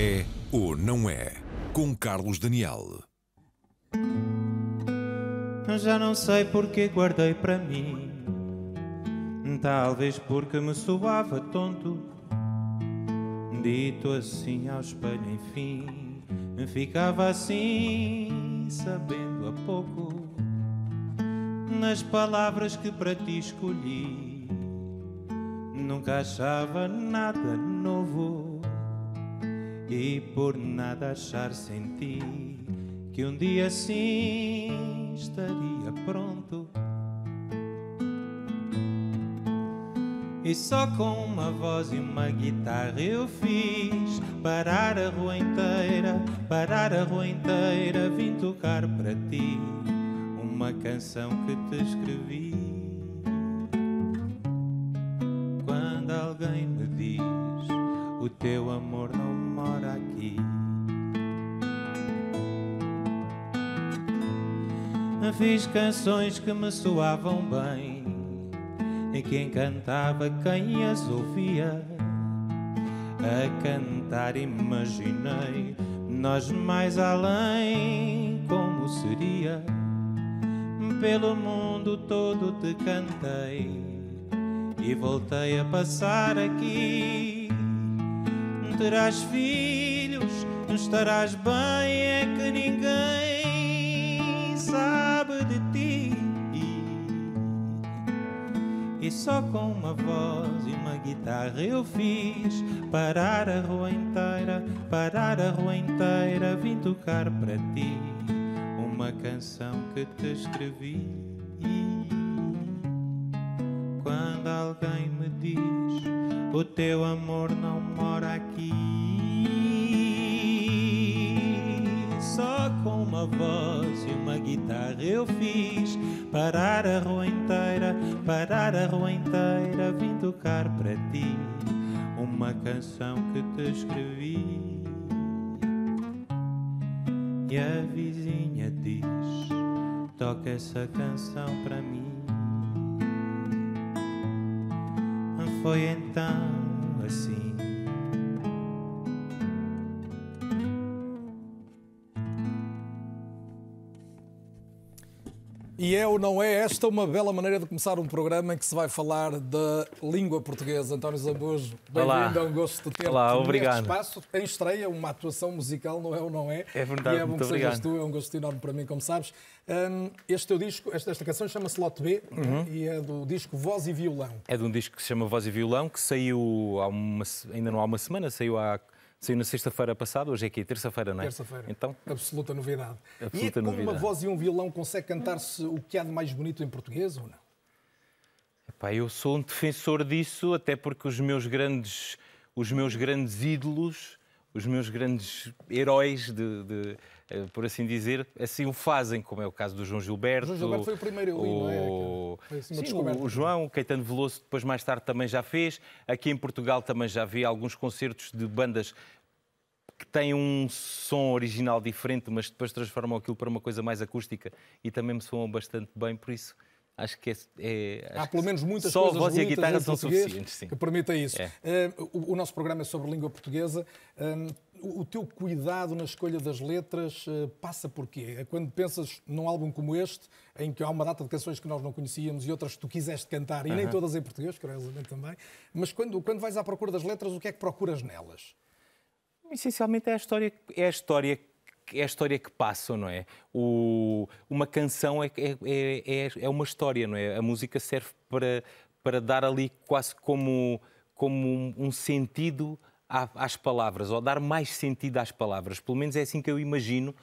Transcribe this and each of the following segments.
É ou não é? Com Carlos Daniel. Já não sei porque guardei para mim. Talvez porque me soava tonto. Dito assim ao espelho, enfim. Ficava assim, sabendo a pouco. Nas palavras que para ti escolhi. Nunca achava nada novo. E por nada achar sem ti que um dia assim estaria pronto. E só com uma voz e uma guitarra eu fiz parar a rua inteira, parar a rua inteira, vim tocar para ti uma canção que te escrevi. Quando alguém me diz o teu amor Fiz canções que me soavam bem E quem cantava quem as ouvia. A cantar imaginei Nós mais além como seria? Pelo mundo todo te cantei E voltei a passar aqui. Terás filhos, estarás bem É que ninguém sabe E só com uma voz e uma guitarra eu fiz parar a rua inteira, parar a rua inteira, vim tocar para ti uma canção que te escrevi. Quando alguém me diz o teu amor não mora aqui. Só com uma voz e uma guitarra eu fiz parar a rua inteira, parar a rua inteira, vim tocar para ti uma canção que te escrevi. E a vizinha diz: toca essa canção para mim. Foi então assim. E é ou não é esta uma bela maneira de começar um programa em que se vai falar da língua portuguesa. António Zambujo, bem-vindo, é um gosto de ter Olá, obrigado. espaço. Em estreia, uma atuação musical, não é ou não é? É verdade, e é bom que sejas obrigado. tu, é um gosto enorme para mim, como sabes. Hum, este teu disco, esta, esta canção chama-se Lote B Uhum. e é do disco Voz e Violão. É de um disco que se chama Voz e Violão, que saiu há uma, ainda não há uma semana, saiu, há, saiu na sexta-feira passada, hoje é aqui, terça-feira, não é? Terça-feira. Então, Absoluta novidade. Absoluta e é como uma novidade. voz e um violão consegue cantar-se o que há de mais bonito em português ou não? epá, eu sou um defensor disso, até porque os meus grandes, os meus grandes ídolos, os meus grandes heróis, de, de, por assim dizer, assim o fazem, como é o caso do João Gilberto. João Gilberto foi o primeiro ali, não é? o- Foi assim Sim, o João, o Caetano Veloso, depois mais tarde também já fez. Aqui em Portugal também já vi alguns concertos de bandas que têm um som original diferente, mas depois transformam aquilo para uma coisa mais acústica e também me soam bastante bem, por isso acho que é. é- Há acho pelo que menos muitas só coisas a voz e a bonitas guitarra em são português suficientes, sim. que permitem isso. É. Eh, o, o nosso programa é sobre língua portuguesa. Hum, o, o teu cuidado na escolha das letras eh, passa por quê? É quando pensas num álbum como este, em que há uma data de canções que nós não conhecíamos e outras que tu quiseste cantar, e nem todas em português, curiosamente também, mas quando, quando vais à procura das letras, o que é que procuras nelas? Essencialmente é a história, é a história, é a história que passam, não é? O, uma canção é, é, é, é uma história, não é? A música serve para, para dar ali quase como, como um, sentido às palavras, ou dar mais sentido às palavras. Pelo menos é assim que eu imagino,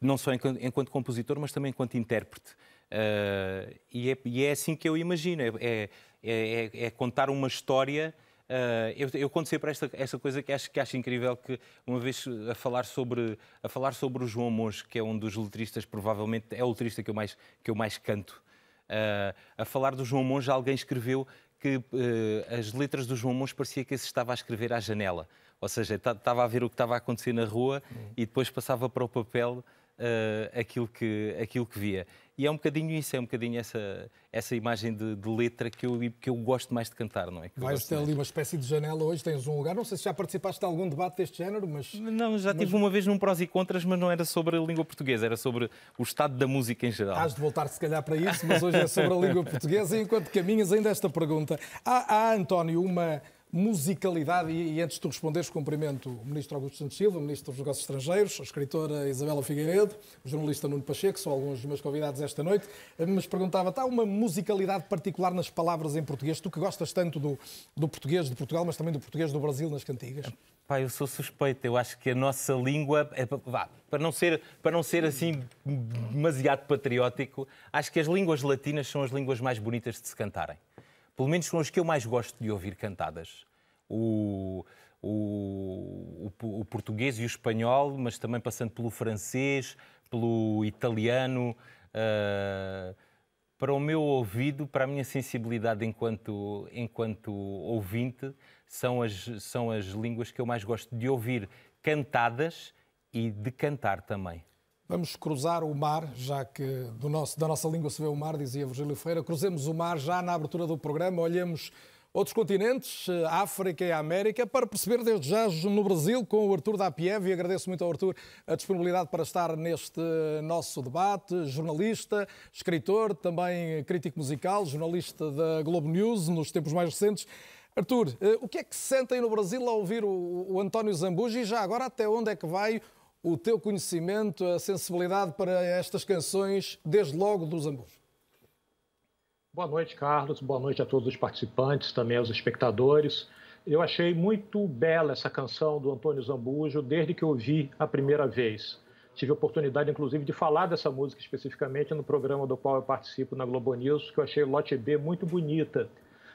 não só enquanto, enquanto compositor, mas também enquanto intérprete. Ah, e, é, e é assim que eu imagino, é, é, é- é contar uma história. Ah, eu, eu conto sempre esta, esta coisa que acho, que acho incrível, que uma vez a falar, sobre, a falar sobre o João Monge, que é um dos letristas, provavelmente é o letrista que eu mais, que eu mais canto, ah, a falar do João Monge, alguém escreveu que eh, as letras do João Monge parecia que se estava a escrever à janela. Ou seja, ta- estava a ver o que estava a acontecer na rua e depois passava para o papel uh, aquilo, que, aquilo que via. E é um bocadinho isso, é um bocadinho essa, essa imagem de, de letra que eu, que eu gosto mais de cantar, não é? Que Vais ter ali uma espécie de janela hoje, tens um lugar. Não sei se já participaste de algum debate deste género, mas. Não, já tive uma vez num prós e contras, mas não era sobre a língua portuguesa, era sobre o estado da música em geral. Hás de voltar, se calhar, para isso, mas hoje é sobre a língua portuguesa. E enquanto caminhas, ainda esta pergunta. Há, há António, uma musicalidade, e, antes de tu responderes, cumprimento o Ministro Augusto Santos Silva, o Ministro dos Negócios Estrangeiros, a escritora Isabela Figueiredo, o jornalista Nuno Pacheco, são alguns dos meus convidados esta noite, mas perguntava, está uma musicalidade particular nas palavras em português? Tu que gostas tanto do, do português de Portugal, mas também do português do Brasil nas cantigas? Pá, eu sou suspeito. Eu acho que a nossa língua, é, vá, para, não ser, para não ser assim demasiado patriótico, acho que as línguas latinas são as línguas mais bonitas de se cantarem pelo menos são as que eu mais gosto de ouvir cantadas. O, o, o, o, português e o espanhol, mas também passando pelo francês, pelo italiano. Uh, para o meu ouvido, para a minha sensibilidade enquanto, enquanto ouvinte, são as, são as línguas que eu mais gosto de ouvir cantadas e de cantar também. Vamos cruzar o mar, já que do nosso, da nossa língua se vê o mar, dizia Virgílio Feira. Cruzemos o mar já na abertura do programa, olhemos outros continentes, a África e América, para perceber desde já no Brasil com o Artur da Apiev, e agradeço muito ao Artur a disponibilidade para estar neste nosso debate, jornalista, escritor, também crítico musical, jornalista da Globo News nos tempos mais recentes. Artur, eh, o que é que se sentem no Brasil ao ouvir o, António Zambuji e já agora até onde é que vai o teu conhecimento, a sensibilidade para estas canções, desde logo dos Ambos. Boa noite, Carlos. Boa noite a todos os participantes, também aos espectadores. Eu achei muito bela essa canção do Antônio Zambujo desde que eu ouvi a primeira vez. Tive a oportunidade, inclusive, de falar dessa música especificamente no programa do qual eu participo na Globo News, que eu achei Lote B muito bonita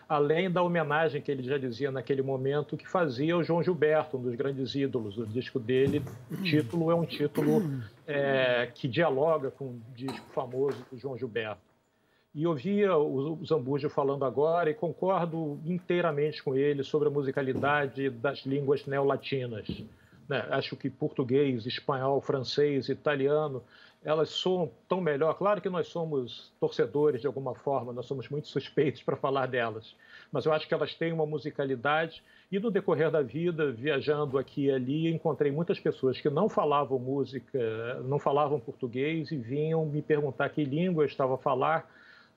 além da homenagem que ele já dizia naquele momento que fazia o João Gilberto, um dos grandes ídolos. O disco dele, o título é um título é, que dialoga com o disco famoso do João Gilberto. E ouvia o Zambujo falando agora e concordo inteiramente com ele sobre a musicalidade das línguas neolatinas. Né? Acho que português, espanhol, francês, italiano elas soam tão melhor. Claro que nós somos torcedores de alguma forma, nós somos muito suspeitos para falar delas, mas eu acho que elas têm uma musicalidade. E no decorrer da vida, viajando aqui e ali, encontrei muitas pessoas que não falavam música, não falavam português e vinham me perguntar que língua eu estava a falar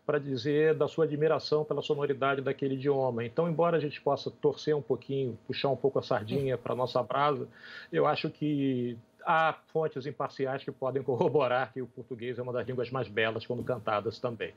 para dizer da sua admiração pela sonoridade daquele idioma. Então, embora a gente possa torcer um pouquinho, puxar um pouco a sardinha para nossa brasa, eu acho que há fontes imparciais que podem corroborar que o português é uma das línguas mais belas quando cantadas também.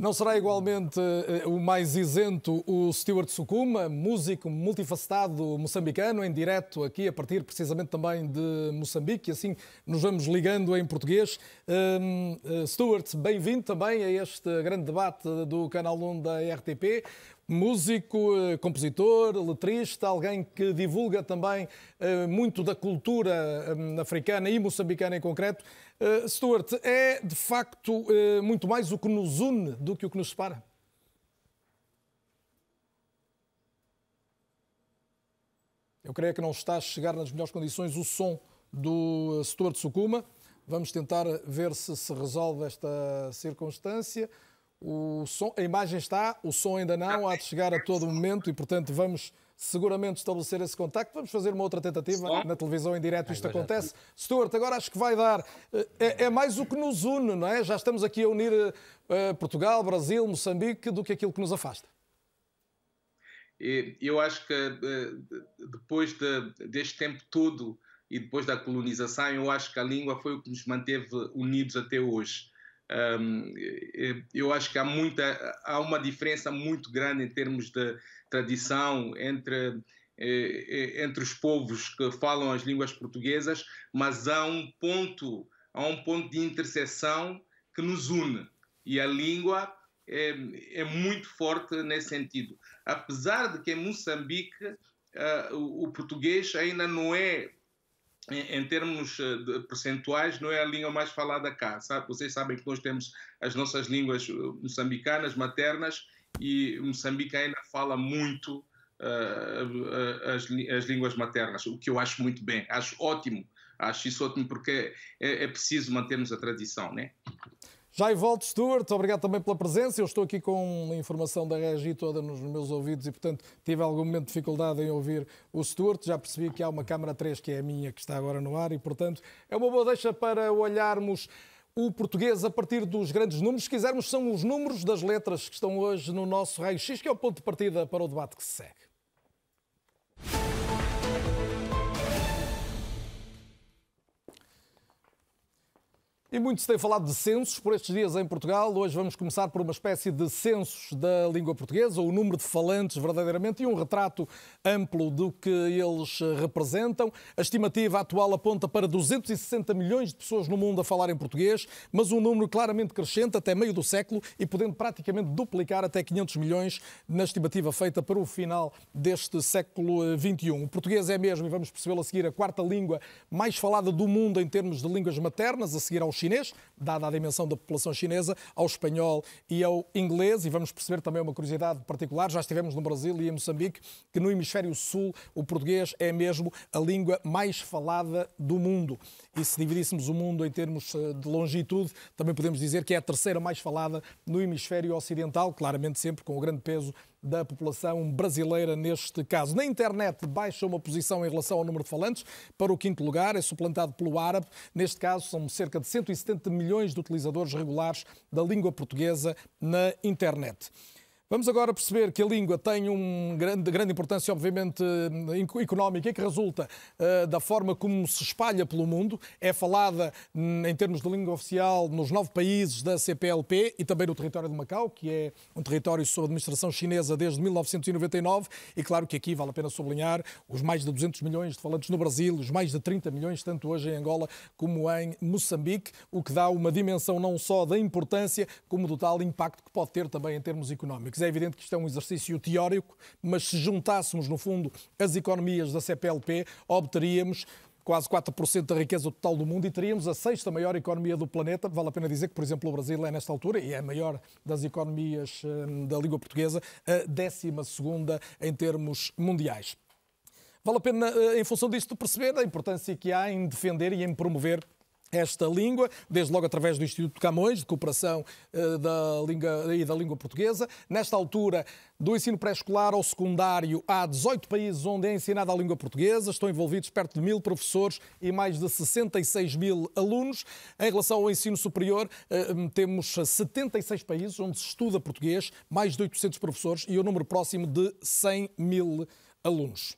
Não será igualmente uh, o mais isento o Stuart Sukuma, músico multifacetado moçambicano, em direto aqui, a partir precisamente também de Moçambique, assim nos vamos ligando em português. Uh, Stuart, bem-vindo também a este grande debate do Canal 1 da RTP músico, eh, compositor, letrista, alguém que divulga também eh, muito da cultura eh, africana e moçambicana em concreto. Stuart, é de facto muito mais o que nos une do que o que nos separa? Eu creio que não está a chegar nas melhores condições o som do Stuart Sukuma. Vamos tentar ver se se resolve esta circunstância. O som, a imagem está, o som ainda não, há de chegar a todo momento e, portanto, vamos seguramente estabelecer esse contacto. Vamos fazer uma outra tentativa na televisão em direto. Isto acontece. Stuart, agora acho que vai dar. Eh, é, é, mais o que nos une, não é? Já estamos aqui a unir uh, Portugal, Brasil, Moçambique do que aquilo que nos afasta. Eu acho que depois de, deste tempo todo e depois da colonização, eu acho que a língua foi o que nos manteve unidos até hoje. Um, eu acho que há muita há uma diferença muito grande em termos de tradição entre entre os povos que falam as línguas portuguesas, mas há um ponto há um ponto de interseção que nos une e a língua é, é muito forte nesse sentido. Apesar de que em Moçambique uh, o, o português ainda não é em, termos eh, percentuais, não é a língua mais falada cá. Sabe? Vocês sabem que nós temos as nossas línguas eh, moçambicanas maternas e Moçambique ainda fala muito uh, as, as línguas maternas, o que eu acho muito bem, acho ótimo. acho isso ótimo porque é, é preciso mantermos a tradição, né? Já e volto, Stuart. Obrigado também pela presença. Eu estou aqui com a informação da Regi toda nos meus ouvidos e, portanto, tive algum momento de dificuldade em ouvir o Stuart. Já percebi que há uma câmara 3 que é a minha que está agora no ar e, portanto, é uma boa deixa para olharmos o português a partir dos grandes números. Se quisermos, são os números das letras que estão hoje no nosso raio-x, que é o ponto de partida para o debate que se segue. E muito se tem falado de censos por estes dias em Portugal. Hoje vamos começar por uma espécie de censos da língua portuguesa, o número de falantes verdadeiramente e um retrato amplo do que eles representam. A estimativa atual aponta para 260 milhões de pessoas no mundo a falar em português, mas um número claramente crescente até meio do século e podendo praticamente duplicar até 500 milhões na estimativa feita para o final deste século XXI. O português é mesmo, e vamos percebê-lo a seguir, a quarta língua mais falada do mundo em termos de línguas maternas, a seguir ao chinês, dada a dimensão da população chinesa, ao espanhol e ao inglês. E vamos perceber também uma curiosidade particular: já estivemos no Brasil e em Moçambique, que no hemisfério sul o português é mesmo a língua mais falada do mundo. E se dividíssemos o mundo em termos eh, de longitude, também podemos dizer que é a terceira mais falada no hemisfério ocidental, claramente sempre com o grande peso da população brasileira neste caso. Na internet baixa uma posição em relação ao número de falantes para o quinto lugar, é suplantado pelo árabe. Neste caso, são cerca de 170 milhões de utilizadores regulares da língua portuguesa na internet. Vamos agora perceber que a língua tem uma grande, grande importância, obviamente, económica e que resulta uh, da forma como se espalha pelo mundo. É falada, hum, em termos de língua oficial, nos nove países da CPLP e também no território de Macau, que é um território sob administração chinesa desde 1999. E claro que aqui vale a pena sublinhar os mais de 200 milhões de falantes no Brasil, os mais de 30 milhões, tanto hoje em Angola como em Moçambique, o que dá uma dimensão não só da importância, como do tal impacto que pode ter também em termos económicos. É evidente que isto é um exercício teórico, mas se juntássemos, no fundo, as economias da CPLP, obteríamos quase 4% da riqueza total do mundo e teríamos a sexta maior economia do planeta. Vale a pena dizer que, por exemplo, o Brasil é, nesta altura, e é a maior das economias hum, da língua portuguesa, a décima segunda em termos mundiais. Vale a pena, eh, em função disto, perceber a importância que há em defender e em promover esta língua, desde logo através do Instituto Camões, de cooperação uh, da língua, e da língua portuguesa. Nesta altura, do ensino pré-escolar ao secundário, há 18 países onde é ensinada a língua portuguesa, estão envolvidos perto de mil professores e mais de 66 mil alunos. Em relação ao ensino superior, uh, temos 76 países onde se estuda português, mais de 800 professores e o um número próximo de 100 mil alunos.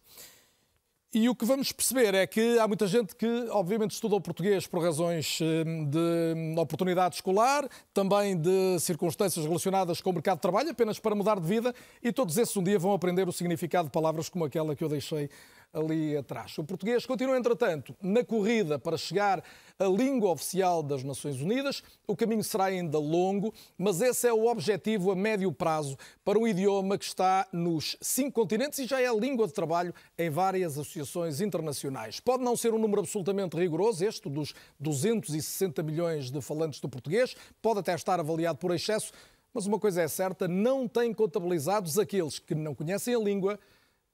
E o que vamos perceber é que há muita gente que, obviamente, estudou português por razões eh, de oportunidade escolar, também de circunstâncias relacionadas com o mercado de trabalho, apenas para mudar de vida, e todos esses um dia vão aprender o significado de palavras como aquela que eu deixei ali atrás. O português continua, entretanto, na corrida para chegar à língua oficial das Nações Unidas. O caminho será ainda longo, mas esse é o objetivo a médio prazo para um idioma que está nos cinco continentes e já é a língua de trabalho em várias associações internacionais. Pode não ser um número absolutamente rigoroso, este dos 260 milhões de falantes do português, pode até estar avaliado por excesso, mas uma coisa é certa, não tem contabilizados aqueles que não conhecem a língua,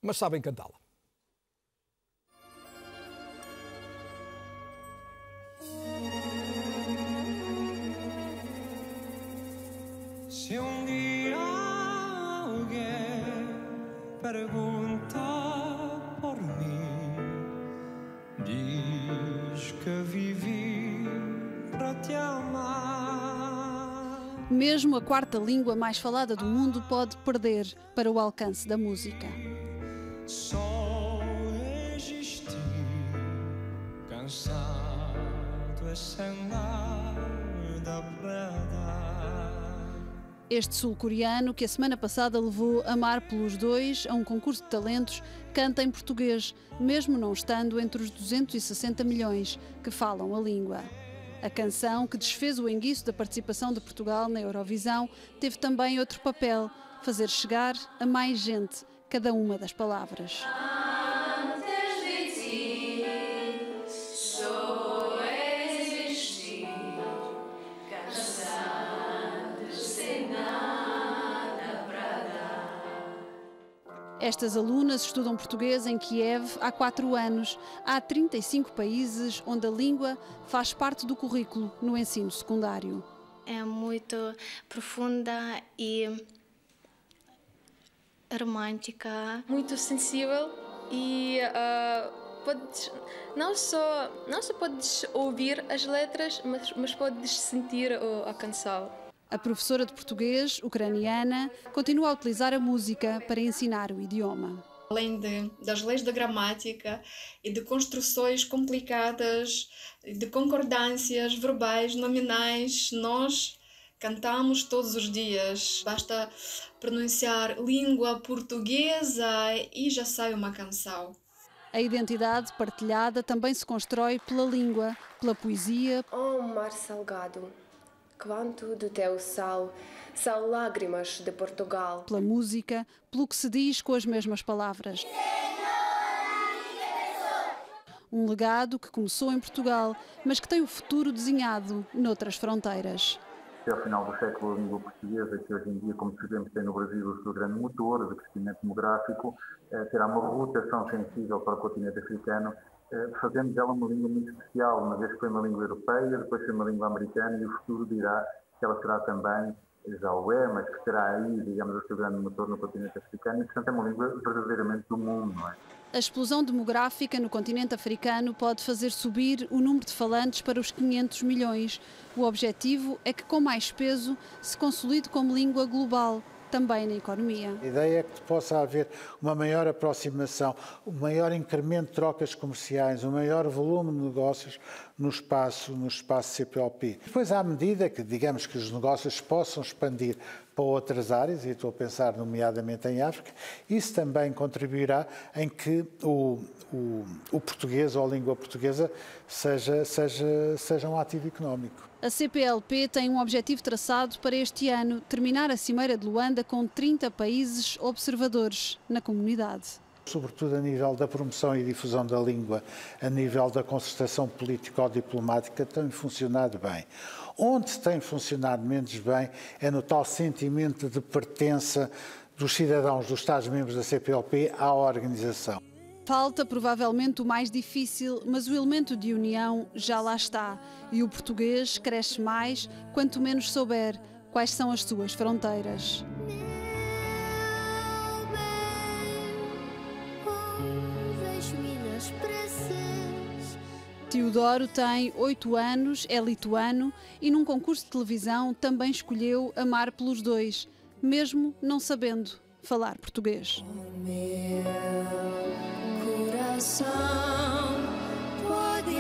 mas sabem cantá-la. Se um dia alguém pergunta por mim, diz que vivi para te amar. Mesmo a quarta língua mais falada do mundo pode perder para o alcance da música. Só existir cansado é sem nada para este sul-coreano, que a semana passada levou Amar pelos Dois a um concurso de talentos, canta em português, mesmo não estando entre os 260 milhões que falam a língua. A canção, que desfez o enguiço da participação de Portugal na Eurovisão, teve também outro papel: fazer chegar a mais gente cada uma das palavras. Estas alunas estudam português em Kiev há quatro anos. Há 35 países onde a língua faz parte do currículo no ensino secundário. É muito profunda e romântica. Muito sensível e uh, podes, não, só, não só podes ouvir as letras, mas, mas podes sentir a canção. A professora de português, ucraniana, continua a utilizar a música para ensinar o idioma. Além de, das leis da gramática e de construções complicadas, de concordâncias verbais, nominais, nós cantamos todos os dias. Basta pronunciar língua portuguesa e já sai uma canção. A identidade partilhada também se constrói pela língua, pela poesia. Oh, mar salgado, quanto do teu sal, sal lágrimas de Portugal. Pela música, pelo que se diz com as mesmas palavras. Um legado que começou em Portugal, mas que tem o futuro desenhado noutras fronteiras até ao final do século a língua portuguesa, que hoje em dia, como sabemos, tem no Brasil o seu grande motor de crescimento demográfico, eh, terá uma rotação sensível para o continente africano, fazendo dela uma língua muito especial, uma vez que foi uma língua europeia, depois foi uma língua americana e o futuro dirá que ela será também, já o é, mas que terá aí, digamos, o seu grande motor no continente africano e, portanto, é uma língua verdadeiramente do mundo, não é? A explosão demográfica no continente africano pode fazer subir o número de falantes para os 500 milhões. O objetivo é que, com mais peso, se consolide como língua global, também na economia. A ideia é que possa haver uma maior aproximação, um maior incremento de trocas comerciais, um maior volume de negócios no espaço, no espaço CPLP. Depois, à medida que, digamos, que os negócios possam expandir para outras áreas, e estou a pensar nomeadamente em África, isso também contribuirá em que o, o, o português ou a língua portuguesa seja, seja, seja um ativo económico. A CPLP tem um objetivo traçado para este ano, terminar a Cimeira de Luanda com 30 países observadores na comunidade sobretudo a nível da promoção e difusão da língua, a nível da concertação político-diplomática, tem funcionado bem. Onde tem funcionado menos bem é no tal sentimento de pertença dos cidadãos dos Estados-membros da CPLP à organização. Falta provavelmente o mais difícil, mas o elemento de união já lá está. E o português cresce mais quanto menos souber quais são as suas fronteiras. Teodoro tem oito anos, é lituano e num concurso de televisão também escolheu amar pelos dois, mesmo não sabendo falar português. O meu coração pode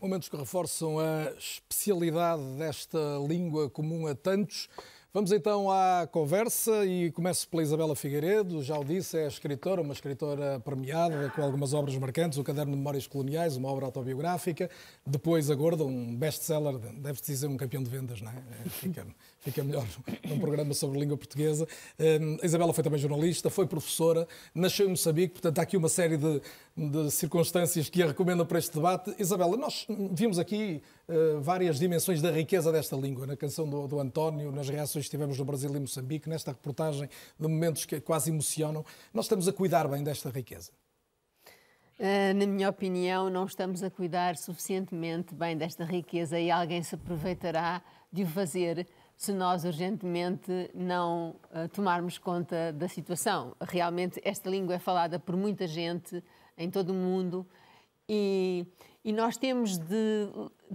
Momentos que reforçam a especialidade desta língua comum a tantos. Vamos então à conversa e começo pela Isabela Figueiredo, já o disse, é escritora, uma escritora premiada com algumas obras marcantes, o Caderno de Memórias Coloniais, uma obra autobiográfica, depois A Gorda, um best-seller, deve-se dizer um campeão de vendas, não é? fica, fica melhor num programa sobre língua portuguesa. Hum, a Isabela foi também jornalista, foi professora, nasceu em Moçambique, portanto há aqui uma série de, de circunstâncias que a recomendam para este debate. Isabela, nós vimos aqui uh, várias dimensões da riqueza desta língua, na canção do, do António, nas reações que tivemos no Brasil e Moçambique, nesta reportagem de momentos que quase emocionam. Nós estamos a cuidar bem desta riqueza. Uh, na minha opinião, não estamos a cuidar suficientemente bem desta riqueza e alguém se aproveitará de o fazer se nós urgentemente não uh, tomarmos conta da situação. Realmente, esta língua é falada por muita gente em todo o mundo e, e nós temos de,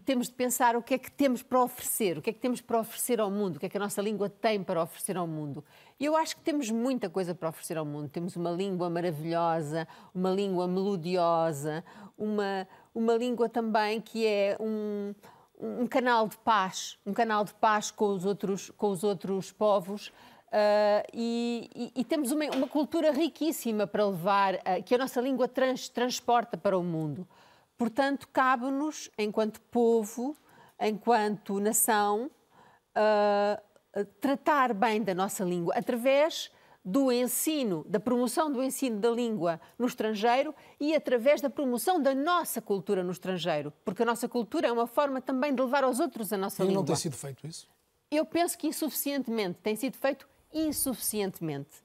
temos de pensar o que é que temos para oferecer, o que é que temos para oferecer ao mundo, o que é que a nossa língua tem para oferecer ao mundo. E eu acho que temos muita coisa para oferecer ao mundo. Temos uma língua maravilhosa, uma língua melodiosa, uma, uma língua também que é um, um canal de paz, um canal de paz com os outros, com os outros povos. Uh, e, e, e, temos uma, uma, cultura riquíssima para levar, uh, que a nossa língua trans, transporta para o mundo. Portanto, cabe-nos, enquanto povo, enquanto nação, uh, tratar bem da nossa língua através do ensino, da promoção do ensino da língua no estrangeiro e através da promoção da nossa cultura no estrangeiro, porque a nossa cultura é uma forma também de levar aos outros a nossa e língua. não tem sido feito isso? Eu penso que insuficientemente, tem sido feito insuficientemente.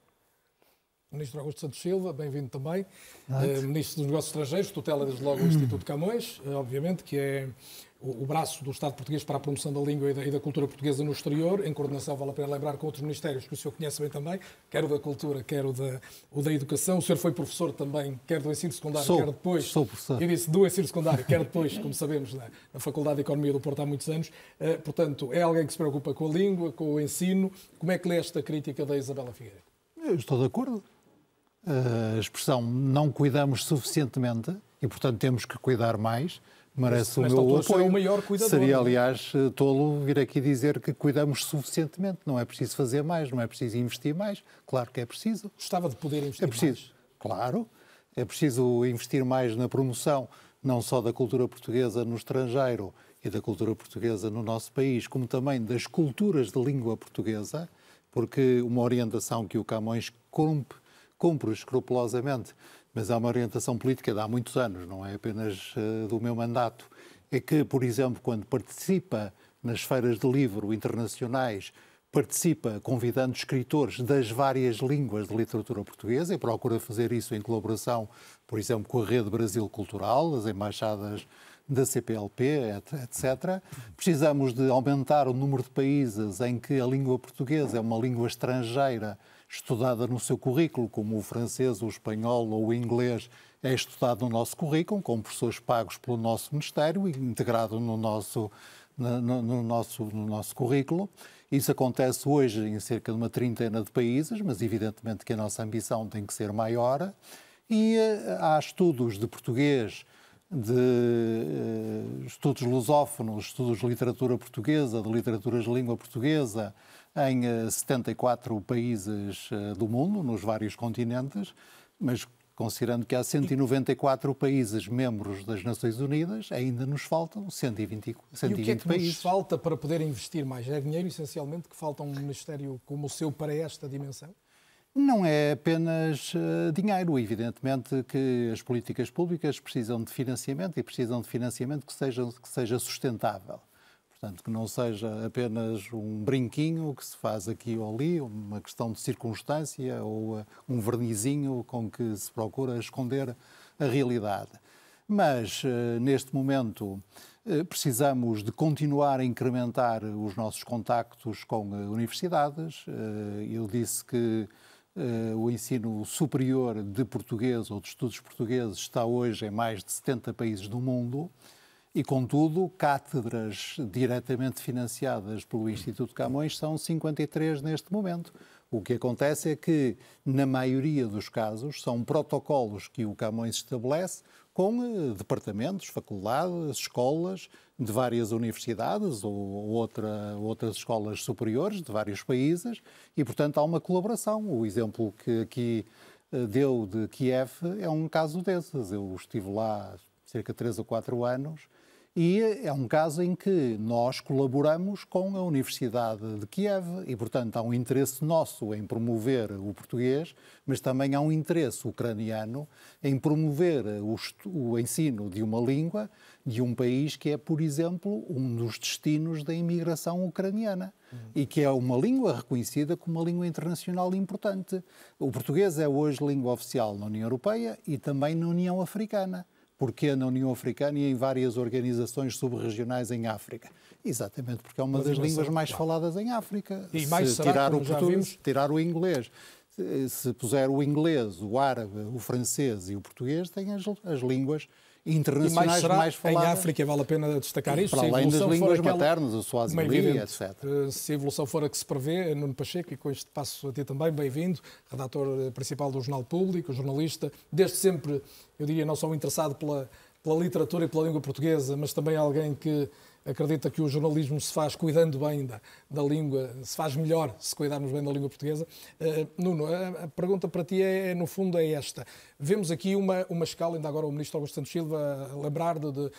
Ministro Augusto Santos Silva, bem-vindo também. Uh, Ministro dos Negócios Estrangeiros, tutela desde logo o Instituto Camões, uh, obviamente, que é o, o, braço do Estado português para a promoção da língua e da, e da, cultura portuguesa no exterior, em coordenação, vale a pena lembrar, com outros ministérios que o senhor conhece bem também, quer o da cultura, quer o da, o da educação. O senhor foi professor também, quer do ensino secundário, sou, quer depois. Sou professor. Eu disse do ensino secundário, quer depois, como sabemos, na, na Faculdade de Economia do Porto há muitos anos. Uh, portanto, é alguém que se preocupa com a língua, com o ensino. Como é que lê esta crítica da Isabela Figueiredo? Eu estou de acordo a expressão não cuidamos suficientemente e, portanto, temos que cuidar mais, merece o meu apoio. É o maior cuidador, Seria, aliás, tolo vir aqui dizer que cuidamos suficientemente. Não é preciso fazer mais, não é preciso investir mais. Claro que é preciso. Gostava de poder investir É preciso, mais. claro. É preciso investir mais na promoção, não só da cultura portuguesa no estrangeiro e da cultura portuguesa no nosso país, como também das culturas de língua portuguesa, porque uma orientação que o Camões cumpre cumpro escrupulosamente, mas há uma orientação política de há muitos anos, não é apenas uh, do meu mandato. É que, por exemplo, quando participa nas feiras de livro internacionais, participa convidando escritores das várias línguas de literatura portuguesa e procura fazer isso em colaboração, por exemplo, com a Rede Brasil Cultural, as embaixadas da CPLP, etc. Precisamos de aumentar o número de países em que a língua portuguesa é uma língua estrangeira estudada no seu currículo, como o francês, o espanhol ou o inglês é estudado no nosso currículo, com professores pagos pelo nosso Ministério e integrado no nosso, no, no, nosso, no nosso currículo. Isso acontece hoje em cerca de uma trintena de países, mas evidentemente que a nossa ambição tem que ser maior. E uh, há estudos de português, de uh, estudos lusófonos, estudos de literatura portuguesa, de literaturas de língua portuguesa, em 74 países eh, do mundo, nos vários continentes, mas considerando que há 194 países membros das Nações Unidas, ainda nos faltam 120, 120 e o que é que países. nos falta para poder investir mais? É dinheiro, essencialmente, que falta um ministério como o seu para esta dimensão? Não é apenas uh, dinheiro. Evidentemente que as políticas públicas precisam de financiamento e precisam de financiamento que seja, que seja sustentável. Portanto, que não seja apenas um brinquinho que se faz aqui ou ali, uma questão de circunstância ou uh, um vernizinho com que se procura esconder a realidade. Mas, uh, neste momento, uh, precisamos de continuar a incrementar os nossos contactos com universidades. Eu disse que o ensino superior de português ou de estudos portugueses está hoje em mais de 70 países do mundo. E, contudo, cátedras diretamente financiadas pelo Instituto Camões são 53 neste momento. O que acontece é que, na maioria dos casos, são protocolos que o Camões estabelece com eh, departamentos, faculdades, escolas de várias universidades ou outra, outras escolas superiores de vários países e, portanto, há uma colaboração. O exemplo que aqui eh, deu de Kiev é um caso desses. Eu estive lá cerca de 3 ou 4 anos e é um caso em que nós colaboramos com a Universidade de Kiev e, portanto, há um interesse nosso em promover o português, mas também há um interesse ucraniano em promover o, o ensino de uma língua de um país que é, por exemplo, um dos destinos da imigração ucraniana e que é uma língua reconhecida como uma língua internacional importante. O português é hoje língua oficial na União Europeia e também na União Africana. Porquê na União Africana e em várias organizações subregionais em África? Exatamente porque é uma das línguas mais faladas em África. E mais se será, tirar o português, tirar o inglês, se- se puser o inglês, o árabe, o francês e o português, tem as, as línguas E internacionais mais será mais em. África, vale a pena destacar isto. Para se a além das línguas aquela- maternas, o evidente, etc. eh, Se a evolução for a que se prevê, Nuno Pacheco, e com este passo a ti também, bem-vindo, redator eh, principal do Jornal Público, jornalista, desde sempre, eu diria, não só interessado pela, pela literatura e pela língua portuguesa, mas também alguém que acredita que o jornalismo se faz cuidando bem da, da língua, se faz melhor se cuidarmos bem da língua portuguesa. Uh, Nuno, a, a, pergunta para ti é, no fundo, é esta. Vemos aqui uma, uma escala, ainda agora o ministro Augusto Santos Silva lembrar de, de,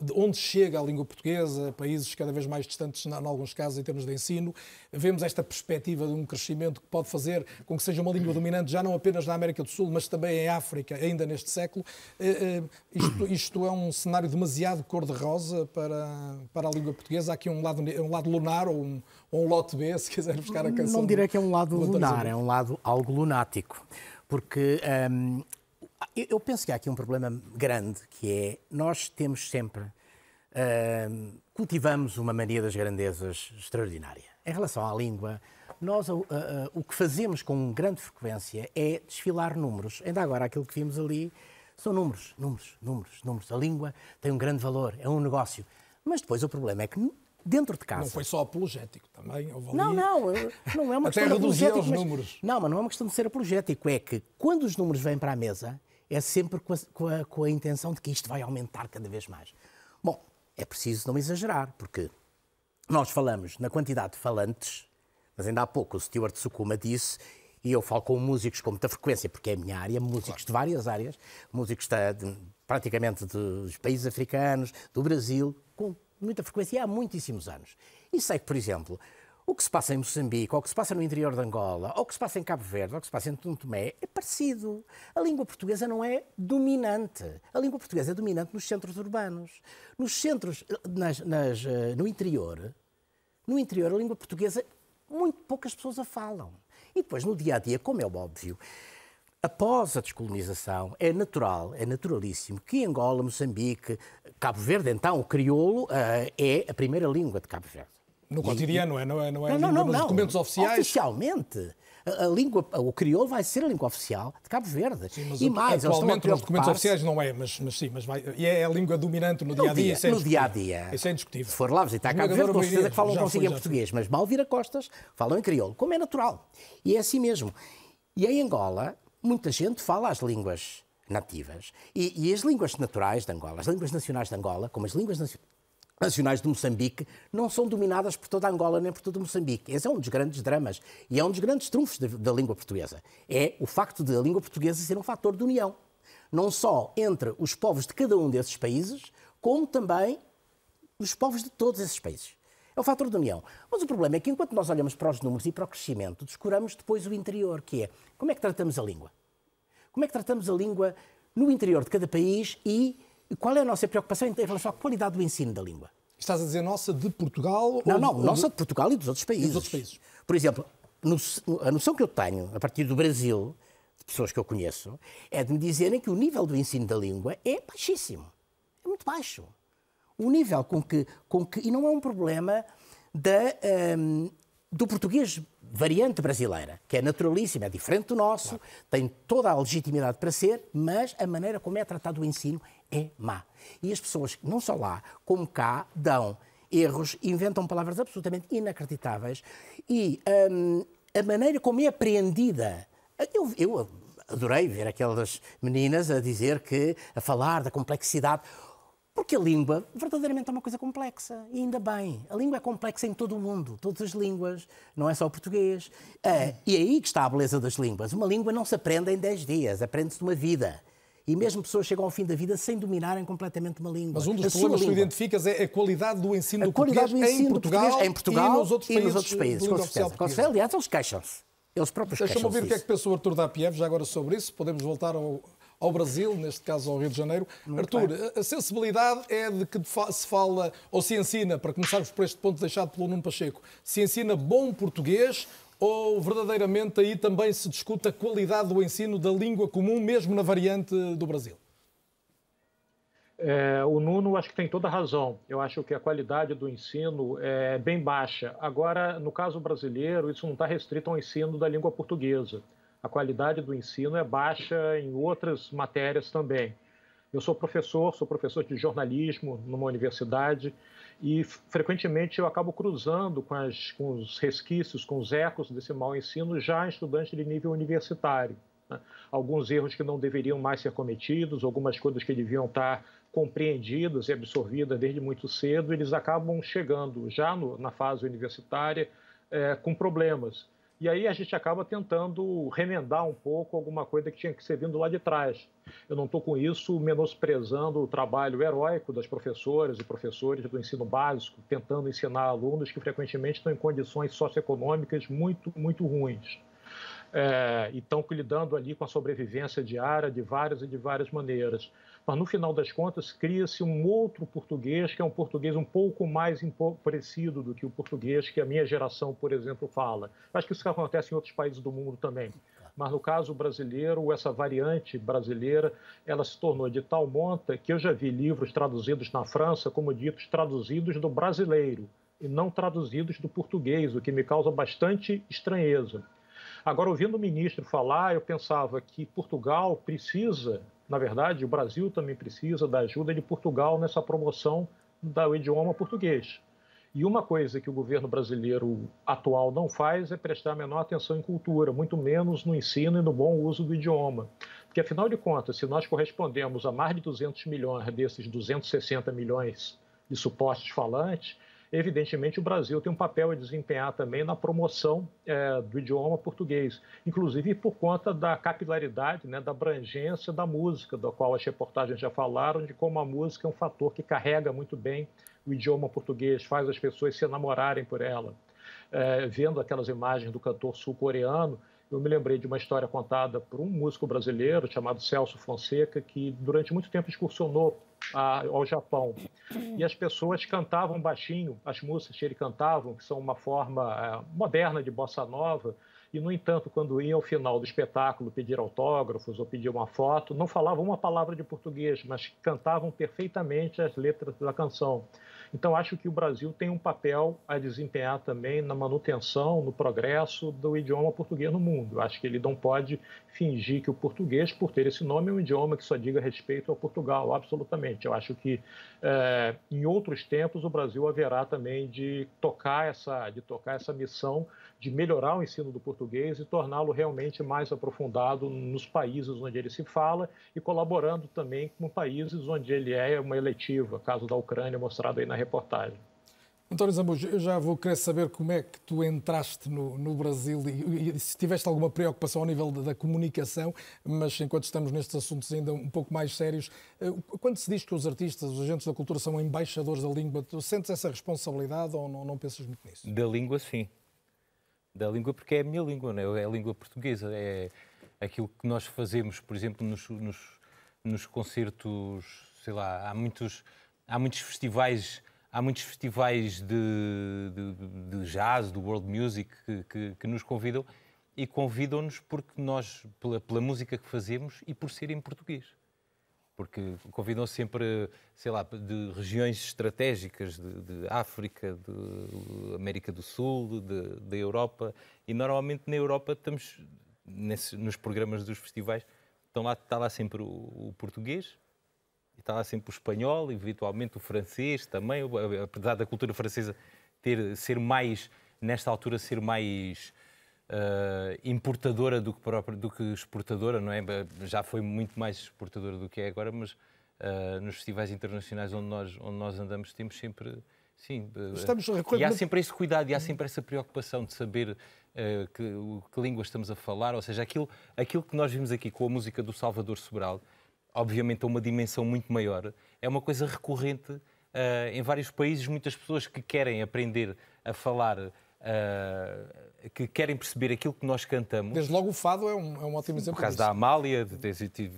de, onde chega a língua portuguesa, países cada vez mais distantes, em alguns casos, em termos de ensino. Vemos esta perspectiva de um crescimento que pode fazer com que seja uma língua dominante, já não apenas na América do Sul, mas também em África, ainda neste século. Uh, uh, isto, isto é um cenário demasiado cor-de-rosa para para a língua portuguesa? Há aqui um lado, um lado lunar ou um, ou um lote B, se quiser buscar a canção? Não direi que é um lado lunar, é um lado algo lunático. Porque hum, eu penso que há aqui um problema grande, que é nós temos sempre, hum, cultivamos uma mania das grandezas extraordinária. Em relação à língua, nós uh, uh, o que fazemos com grande frequência é desfilar números. Ainda agora, aquilo que vimos ali são números, números, números, números. A língua tem um grande valor, é um negócio. Mas depois o problema é que dentro de casa. Não foi só apologético também. Não, não, não é uma questão de apologético. Os mas... números. Não, mas não é uma questão de ser apologético. É que quando os números vêm para a mesa, é sempre com a, com a, com a intenção de que isto vai aumentar cada vez mais. Bom, é preciso não exagerar, porque nós falamos na quantidade de falantes, mas ainda há pouco o Stuart Sukuma disse e eu falo com músicos com muita frequência, porque é a minha área, músicos claro. de várias áreas, músicos de, praticamente dos países africanos, do Brasil, com muita frequência há muitíssimos anos. E sei que, por exemplo, o que se passa em Moçambique, ou o que se passa no interior de Angola, ou o que se passa em Cabo Verde, ou o que se passa em Tomé, é parecido. A língua portuguesa não é dominante. A língua portuguesa é dominante nos centros urbanos. Nos centros, nas, nas, eh, no interior, no interior, a língua portuguesa, muito poucas pessoas a falam. E depois, no dia a dia, como é óbvio, após a descolonização, é natural, é naturalíssimo que Angola, Moçambique, Cabo Verde, então, o crioulo uh, é a primeira língua de Cabo Verde. No cotidiano, é? Não é, não é não, não, nos não. documentos oficiais? Oficialmente. A, língua, o crioulo vai ser a língua oficial de Cabo Verde. Sim, mas e mais, atualmente nos documentos oficiais não é, mas, mas sim, mas vai, e é a língua dominante no dia a dia. dia no dia a dia. Isso é indiscutível. Se for lá visitar Cabo Verde, com certeza que falam consigo em português, mas mal vira costas, falam em crioulo, como é natural. E é assim mesmo. E em Angola, muita gente fala as línguas nativas. E, e, as línguas naturais de Angola, as línguas nacionais de Angola, como as línguas nacionais de Moçambique, não são dominadas por toda Angola nem por todo Moçambique. Esse é um dos grandes dramas e é um dos grandes trunfos da língua portuguesa. É o facto de a língua portuguesa ser um fator de união. Não só entre os povos de cada um desses países, como também os povos de todos esses países. É o fator de união. Mas o problema é que enquanto nós olhamos para os números e para o crescimento, descuramos depois o interior, que é como é que tratamos a língua? Como é que tratamos a língua no interior de cada país e qual é a nossa preocupação em relação à qualidade do ensino da língua? Estás a dizer noça de Portugal? Não, ou não, nossa de Portugal e dos outros países. Dos outros países. Por exemplo, a noção que eu tenho a partir do Brasil, de pessoas que eu conheço, é de me dizerem que o nível do ensino da língua é baixíssimo. É muito baixo. O nível com que. Com que e não é um problema da, um, do português variante brasileira, que é naturalíssima, é diferente do nosso, claro. tem toda a legitimidade para ser, mas a maneira como é tratado o ensino é má. E as pessoas, não só lá, como cá, dão erros, inventam palavras absolutamente inacreditáveis e hum, a maneira como é apreendida. Eu, eu adorei ver aquelas meninas a dizer que, a falar da complexidade. Porque a língua verdadeiramente é uma coisa complexa. E ainda bem. A língua é complexa em todo o mundo. Todas as línguas. Não é só o português. É, e é aí que está a beleza das línguas. Uma língua não se aprende em 10 dias. Aprende-se numa vida. E mesmo pessoas chegam ao fim da vida sem dominarem completamente uma língua. Mas um dos problemas que tu identificas é a qualidade do ensino a do português, do ensino em, Portugal, em Portugal e nos outros e países. Nos outros países com certeza. Com certeza. Aliás, eles queixam-se. Eles próprios Deixa-me ouvir o que é que pensou Artur Dapiev já agora sobre isso. Podemos voltar ao, ao Brasil, neste caso ao Rio de Janeiro. Muito Artur, bem. a sensibilidade é de que se fala, ou se ensina, para começarmos por este ponto deixado pelo Nuno Pacheco, se ensina bom português ou verdadeiramente aí também se discute a qualidade do ensino da língua comum, mesmo na variante do Brasil? É, o Nuno acho que tem toda a razão. Eu acho que a qualidade do ensino é bem baixa. Agora, no caso brasileiro, isso não está restrito ao ensino da língua portuguesa a qualidade do ensino é baixa em outras matérias também. Eu sou professor, sou professor de jornalismo numa universidade e frequentemente eu acabo cruzando com, as, com os resquícios, com os ecos desse mau ensino já em estudantes de nível universitário. Né? Alguns erros que não deveriam mais ser cometidos, algumas coisas que deviam estar compreendidas e absorvidas desde muito cedo, eles acabam chegando já no, na fase universitária é, com problemas. E aí a gente acaba tentando remendar um pouco alguma coisa que tinha que ser vindo lá de trás. Eu não estou com isso menosprezando o trabalho heróico das professoras e professores do ensino básico, tentando ensinar alunos que frequentemente estão em condições socioeconômicas muito, muito ruins. É, e estão lidando ali com a sobrevivência diária de várias e de várias maneiras mas no final das contas cria-se um outro português, que é um português um pouco mais parecido do que o português que a minha geração, por exemplo, fala. Acho que isso acontece em outros países do mundo também. Mas no caso brasileiro, essa variante brasileira, ela se tornou de tal monta que eu já vi livros traduzidos na França, como ditos, traduzidos do brasileiro e não traduzidos do português, o que me causa bastante estranheza. Agora, ouvindo o ministro falar, eu pensava que Portugal precisa na verdade, o Brasil também precisa da ajuda de Portugal nessa promoção do idioma português. E uma coisa que o governo brasileiro atual não faz é prestar menor atenção em cultura, muito menos no ensino e no bom uso do idioma. Porque, afinal de contas, se nós correspondemos a mais de 200 milhões desses 260 milhões de supostos falantes, evidentemente o Brasil tem um papel a desempenhar também na promoção é, do idioma português, inclusive por conta da capilaridade, né, da abrangência da música, da qual as reportagens já falaram, de como a música é um fator que carrega muito bem o idioma português, faz as pessoas se enamorarem por ela. É, vendo aquelas imagens do cantor sul-coreano, eu me lembrei de uma história contada por um músico brasileiro chamado Celso Fonseca, que durante muito tempo excursionou a, ao Japão. E as pessoas cantavam baixinho as músicas que ele cantavam, que são uma forma é, moderna de bossa nova, e, no entanto, quando iam ao final do espetáculo pedir autógrafos ou pedir uma foto, não falavam uma palavra de português, mas cantavam perfeitamente as letras da canção. Então, acho que o Brasil tem um papel a desempenhar também na manutenção, no progresso do idioma português no mundo. Acho que ele não pode fingir que o português, por ter esse nome, é um idioma que só diga respeito ao Portugal, absolutamente. Eu acho que é, em outros tempos o Brasil haverá também de tocar essa, de tocar essa missão de melhorar o ensino do português e torná-lo realmente mais aprofundado nos países onde ele se fala e colaborando também com países onde ele é uma eletiva, caso da Ucrânia mostrado aí na reportagem. António Zambujo, eu já vou querer saber como é que tu entraste no, no Brasil e, e, se tiveste alguma preocupação ao nível da, da, comunicação, mas enquanto estamos nestes assuntos ainda um pouco mais sérios, eh, quando se diz que os artistas, os agentes da cultura são embaixadores da língua, tu sentes essa responsabilidade ou não, não pensas muito nisso? Da língua, sim da língua, porque é a minha língua, não é? é a língua portuguesa. É aquilo que nós fazemos, por exemplo, nos, nos, nos concertos, sei lá, há muitos, há muitos festivais há muitos festivais de, de, de, jazz, do world music, que, que, que nos convidam e convidam-nos porque nós, pela, pela, música que fazemos e por ser em português porque convidam sempre, sei lá, de regiões estratégicas de, de África, de América do Sul, da Europa, e normalmente na Europa estamos, nesses, nos programas dos festivais, estão lá, está lá sempre o, o português, está lá sempre o espanhol, eventualmente o francês também, apesar da cultura francesa ter, ser mais, nesta altura, ser mais uh, importadora do que, própria, do que exportadora, não é? Já foi muito mais exportadora do que é agora, mas uh, nos festivais internacionais onde nós, onde nós andamos temos sempre. Sim, estamos e há sempre esse cuidado e há sempre essa preocupação de saber que, que língua estamos a falar, ou seja, aquilo, aquilo que nós vimos aqui com a música do Salvador Sobral, obviamente a uma dimensão muito maior, é uma coisa recorrente uh, em vários países, muitas pessoas que querem aprender a falar uh, que querem perceber aquilo que nós cantamos. Desde logo o fado é um, é um ótimo exemplo. O caso da Amália,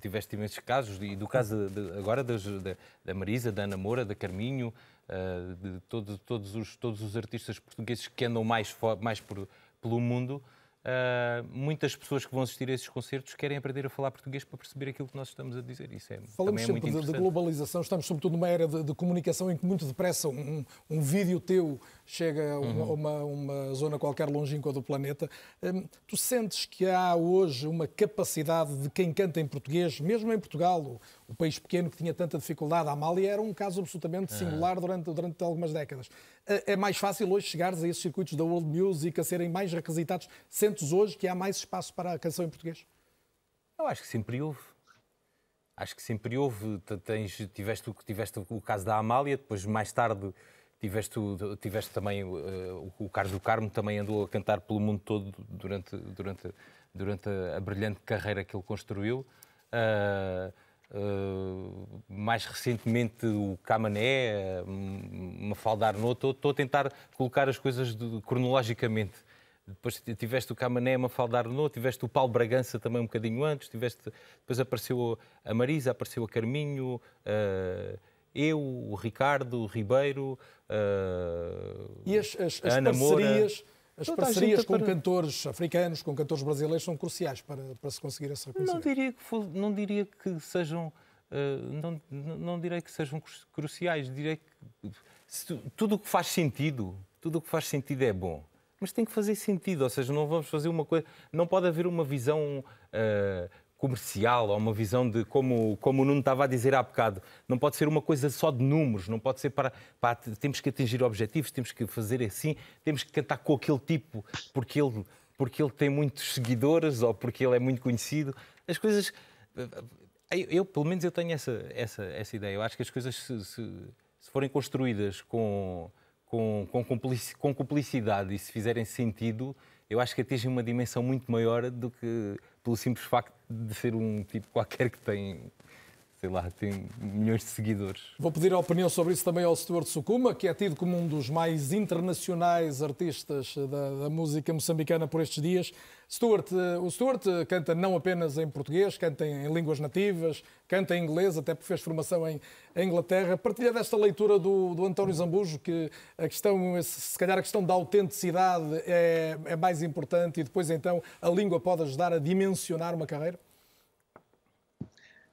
tiveste imensos casos, e do caso de, agora das, da, da, Marisa, da Ana Moura, da Carminho, uh, de todo, todos, os, todos os artistas portugueses que andam mais, mais por, pelo mundo. Uh, muitas pessoas que vão assistir a esses concertos querem aprender a falar português para perceber aquilo que nós estamos a dizer. Isso é, Falamos é sempre de, de, globalização, estamos sobretudo numa era de, de comunicação em que muito depressa um, um vídeo teu chega a uma, uhum. uma, uma, zona qualquer longínqua do planeta. Um, tu sentes que há hoje uma capacidade de quem canta em português, mesmo em Portugal, o, o país pequeno que tinha tanta dificuldade, a Amália era um caso absolutamente singular uhum. durante, durante algumas décadas. É, é mais fácil hoje chegares a esses circuitos da world music, a serem mais requisitados. Sentes hoje que há mais espaço para a canção em português? Eu acho que sempre houve. acho que sempre houve. Tens, tiveste, tiveste o caso da Amália, depois mais tarde tiveste, tiveste também uh, o Carlos do Carmo, também andou a cantar pelo mundo todo durante, durante, durante a, brilhante carreira que ele construiu. Uh, Uh, mais recentemente o Camané, uma Faldar Arnaud, estou a tentar colocar as coisas de, cronologicamente. Depois tiveste o Camané, uma Faldar Arnaud, tiveste o Paulo Bragança também um bocadinho antes, tiveste, depois apareceu a Marisa, apareceu a Carminho, uh, eu, o Ricardo, o Ribeiro, uh, e as, as, as Ana parcerias, Moura. As parcerias com para... cantores africanos, com cantores brasileiros, são cruciais para, para se conseguir essa reconhecimento. Não diria que, não diria que sejam, uh, não, não, não direi que sejam cruciais, direi que se, tudo o que faz sentido, tudo o que faz sentido é bom. Mas tem que fazer sentido, ou seja, não vamos fazer uma coisa, não pode haver uma visão uh, comercial ou uma visão de, como, como o Nuno estava a dizer há bocado, não pode ser uma coisa só de números, não pode ser para, para temos que atingir objetivos, temos que fazer assim, temos que cantar com aquele tipo porque ele, porque ele tem muitos seguidores ou porque ele é muito conhecido. As coisas. Eu, eu pelo menos, eu tenho essa, essa, essa ideia. Eu acho que as coisas, se, se, se forem construídas com, com, com cumplicidade e se fizerem sentido, eu acho que atingem uma dimensão muito maior do que pelo simples facto de ser um tipo qualquer que tem, sei lá, tem milhões de seguidores. Vou pedir a opinião sobre isso também ao Stuart Sukuma, que é tido como um dos mais internacionais artistas da, da música moçambicana por estes dias. Stuart, eh, o Stuart canta não apenas em português, canta em línguas nativas, canta em inglês, até porque fez formação em, em Inglaterra. Partilha desta leitura do, do António Zambujo, que a questão, se calhar a questão da autenticidade é, é mais importante e depois então a língua pode ajudar a dimensionar uma carreira?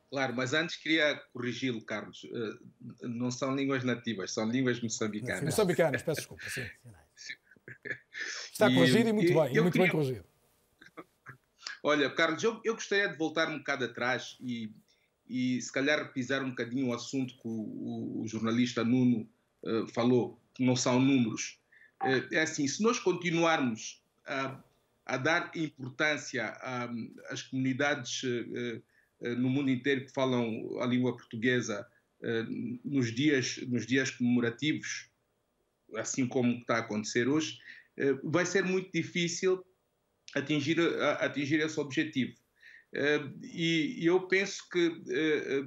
Claro, mas antes queria corrigi-lo, Carlos. Eh, não são línguas nativas, são línguas moçambicanas. Moçambicanas, peço desculpa. Sim. Está corrigido e, e muito bem, e muito queria... bem corrigido. Olha, Carlos, eu, eu, gostaria de voltar um bocado atrás e, e se calhar pisar um bocadinho o assunto que o, o jornalista Nuno uh, falou, que não são números. Uh, é assim, se nós continuarmos a, a dar importância às comunidades uh, no mundo inteiro que falam a língua portuguesa nos dias, nos dias comemorativos, assim como está a acontecer hoje, vai ser muito difícil atingir, atingir esse objetivo. Eh, e eu penso que eh,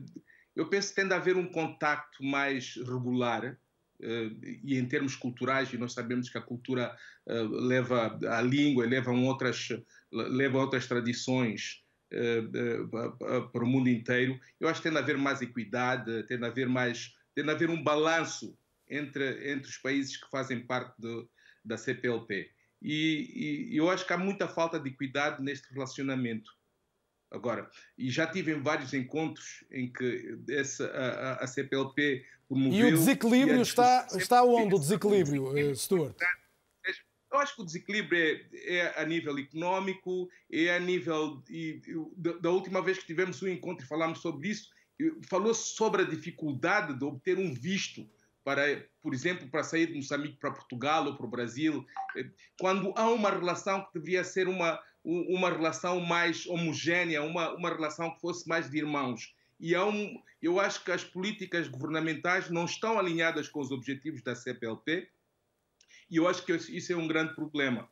eu penso que tem haver um contacto mais regular eh, e em termos culturais e nós sabemos que a cultura leva a língua leva outras leva outras tradições para o mundo inteiro eu acho que tem de haver mais equidade tem de haver mais tem de haver um balanço entre entre os países que fazem parte da CPLP e, e, eu acho que há muita falta de cuidado neste relacionamento. Agora, e já tive em vários encontros em que essa, a, a CPLP promoveu... E o desequilíbrio e está, está onde, o desequilíbrio, eh, Stuart? Eu acho que o desequilíbrio é, é, a nível económico, é a nível... E, da, da última vez que tivemos um encontro e falámos sobre isso, falou sobre a dificuldade de obter um visto para, por exemplo, para sair de Moçambique para Portugal ou para o Brasil, eh, quando há uma relação que deveria ser uma, uma relação mais homogénea, uma, uma relação que fosse mais de irmãos. E há um, eu acho que as políticas governamentais não estão alinhadas com os objetivos da CPLP, e eu acho que isso é um grande problema.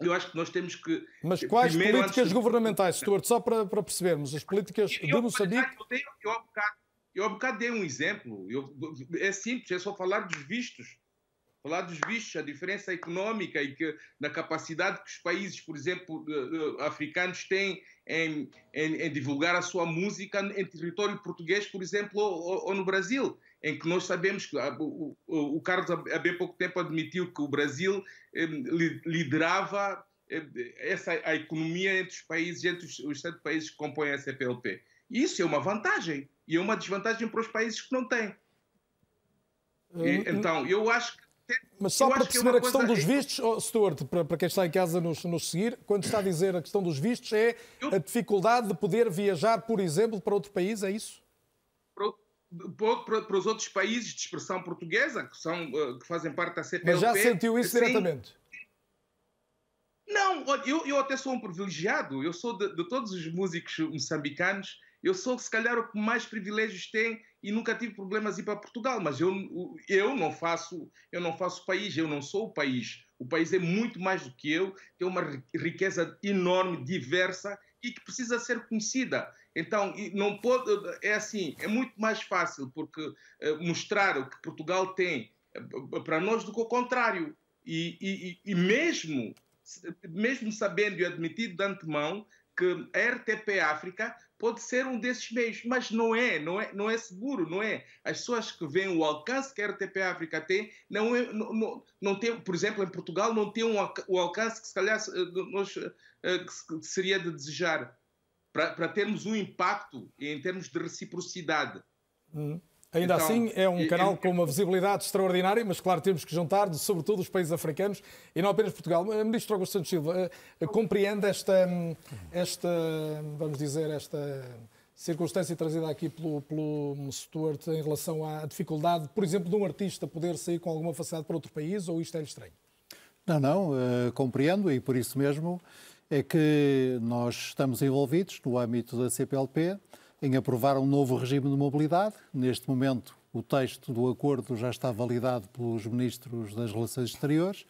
Eu acho que nós temos que. Mas quais primeiro, políticas antes... governamentais, Stuart, só para, para percebermos, as políticas de Moçambique? Eu, tenho, eu, há bocado, eu há bocado dei um exemplo. Eu, é simples, é só falar dos vistos. Falar dos vistos, a diferença econômica e que, na capacidade que os países, por exemplo, africanos têm em, em, em divulgar a sua música em território português, por exemplo, ou, ou no Brasil em que nós sabemos que o, o, o, Carlos há bem pouco tempo admitiu que o Brasil eh, liderava eh, essa a economia entre os países, entre os, os sete países que compõem a CPLP. Isso é uma vantagem e é uma desvantagem para os países que não têm. E, então, eu acho que. Mas só para perceber que é a questão coisa... dos vistos, oh, Stuart, para, para quem está em casa nos, nos seguir, quando está a dizer a questão dos vistos, é eu... a dificuldade de poder viajar, por exemplo, para outro país, é isso? Para, os outros países de expressão portuguesa, que, são, eh, que fazem parte da CPLP. Mas já sentiu isso diretamente? Não, eu, eu até sou um privilegiado. Eu sou de, de todos os músicos moçambicanos Eu sou, se calhar, o que mais privilégios tem e nunca tive problemas em ir para Portugal, mas eu, eu não faço eu não faço país, eu não sou o país. O país é muito mais do que eu, tem uma riqueza enorme, diversa e que precisa ser conhecida. Então, não pode, é assim, é muito mais fácil porque uh, mostrar o que Portugal tem uh, para nós do que o contrário. E, e, e, mesmo, mesmo sabendo e admitido de antemão que a RTP África pode ser um desses meios, mas não é, não é, não é seguro, não é. As pessoas que veem o alcance que a RTP África tem, não, é, não, não, não tem, por exemplo, em Portugal, não tem um, o alcance que se calhar eh, nós, que seria de desejar para termos um impacto em termos de reciprocidade. Hum. Ainda então, assim, é um canal com uma visibilidade extraordinária, mas claro, temos que juntar, sobretudo, os países africanos e não apenas Portugal. Ministro Augusto Santos Silva, eh, compreende esta, esta, vamos dizer, esta circunstância trazida aqui pelo, pelo Stuart em relação à dificuldade, por exemplo, de um artista poder sair com alguma facilidade para outro país, ou isto é estranho? Não, não, uh, compreendo e por isso mesmo é que nós estamos envolvidos no âmbito da CPLP em aprovar um novo regime de mobilidade. Neste momento, o texto do acordo já está validado pelos ministros das Relações Exteriores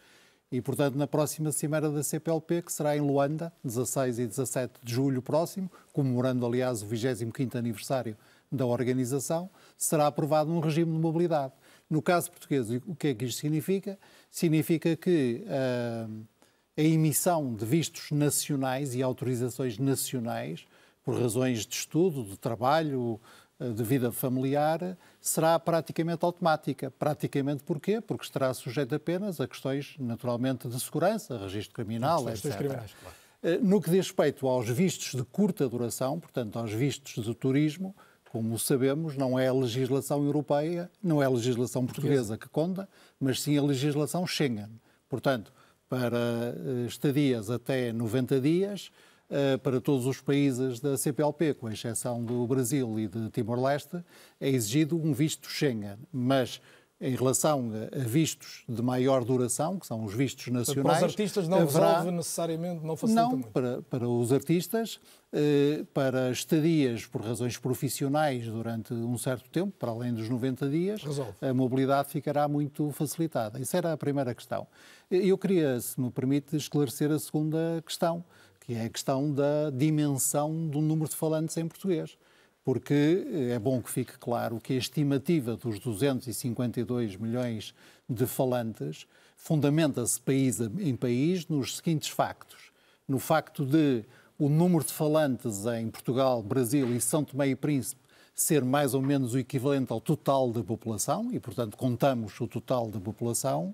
e, portanto, na próxima cimeira da CPLP, que será em Luanda, 16 e 17 de julho próximo, comemorando, aliás, o 25º aniversário da organização, será aprovado um regime de mobilidade. No caso português, o que é que isto significa? Significa que uh, a emissão de vistos nacionais e autorizações nacionais, por razões de estudo, de trabalho, eh, de vida familiar, será praticamente automática. Praticamente porquê? Porque estará sujeito apenas a questões, naturalmente, de segurança, registro criminal, etc. Criminais, claro. Eh, no que diz respeito aos vistos de curta duração, portanto, aos vistos de turismo, como sabemos, não é a legislação europeia, não é a legislação portuguesa que conta, mas sim a legislação Schengen. Portanto, para eh, estadias até 90 dias eh, para todos os países da CPLP, com exceção do Brasil e de Timor-Leste, é exigido um visto Schengen. Mas em relação a vistos de maior duração, que são os vistos nacionais. Para os artistas não haverá... resolve necessariamente, não facilita não, muito. Para, para os artistas, para estadias por razões profissionais durante um certo tempo, para além dos 90 dias, resolve. a mobilidade ficará muito facilitada. Isso era a primeira questão. Eu queria, se me permite, esclarecer a segunda questão, que é a questão da dimensão do número de falantes em português porque é bom que fique claro que a estimativa dos 252 milhões de falantes fundamenta-se país em país nos seguintes factos. No facto de o número de falantes em Portugal, Brasil e São Tomé e Príncipe ser mais ou menos o equivalente ao total da população, e portanto contamos o total da população,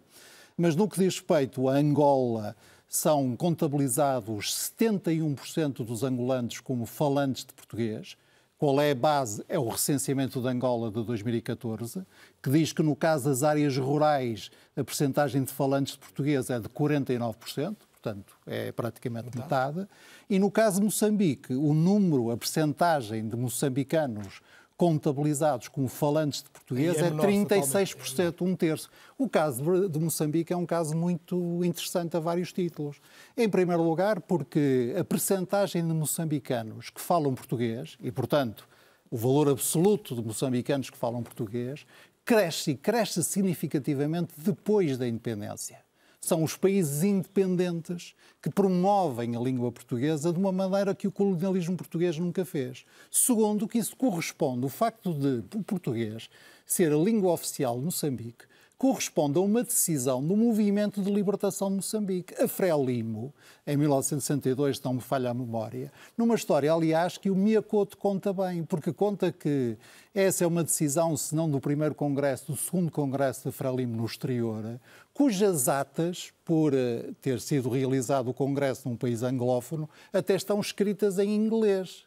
mas no que diz respeito a Angola, são contabilizados 71% dos angolanos como falantes de português, qual é a base? É o recenseamento de Angola de 2014, que diz que no caso das áreas rurais a percentagem de falantes de português é de 49%, portanto é praticamente metade. metade. E no caso de Moçambique, o número, a percentagem de moçambicanos contabilizados como falantes de português é, é 36%, um terço. O caso de Moçambique é um caso muito interessante a vários títulos. Em primeiro lugar, porque a percentagem de moçambicanos que falam português, e portanto o valor absoluto de moçambicanos que falam português, cresce e cresce significativamente depois da independência são os países independentes que promovem a língua portuguesa de uma maneira que o colonialismo português nunca fez. Segundo, que isso corresponde, o facto de o português ser a língua oficial de Moçambique, corresponde a uma decisão do movimento de libertação de Moçambique. A Frelimo, em 1962, se não me falha a memória, numa história, aliás, que o Miyakoto conta bem, porque conta que essa é uma decisão, se não do primeiro congresso, do segundo congresso da Frelimo no exterior, cujas atas, por eh, ter sido realizado o congresso num país anglófono, até estão escritas em inglês.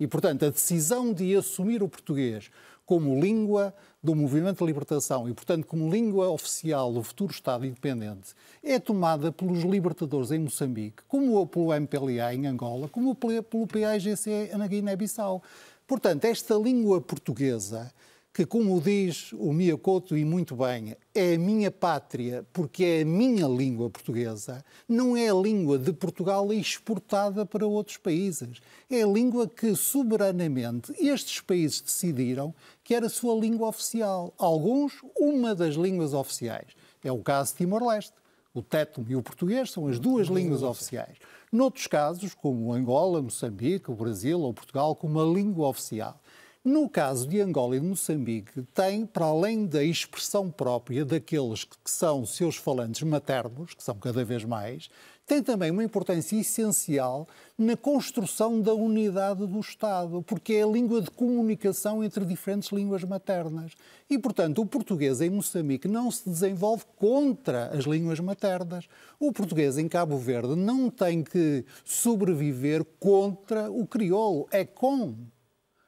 E, portanto, a decisão de assumir o português como língua do movimento de libertação e, portanto, como língua oficial do futuro Estado independente, é tomada pelos libertadores em Moçambique, como pelo MPLA em Angola, como pelo PAIGC na Guiné-Bissau. Portanto, esta língua portuguesa que, como diz o Miyakoto e muito bem, é a minha pátria porque é a minha língua portuguesa, não é a língua de Portugal exportada para outros países. É a língua que, soberanamente, estes países decidiram que era a sua língua oficial. Alguns, uma das línguas oficiais. É o caso de Timor-Leste. O tétum e o português são as duas línguas oficiais. Noutros casos, como Angola, Moçambique, o Brasil ou Portugal, como a língua oficial. No caso de Angola e de Moçambique, tem, para além da expressão própria daqueles que são seus falantes maternos, que são cada vez mais, tem também uma importância essencial na construção da unidade do Estado, porque é a língua de comunicação entre diferentes línguas maternas. E, portanto, o português em Moçambique não se desenvolve contra as línguas maternas. O português em Cabo Verde não tem que sobreviver contra o crioulo, é com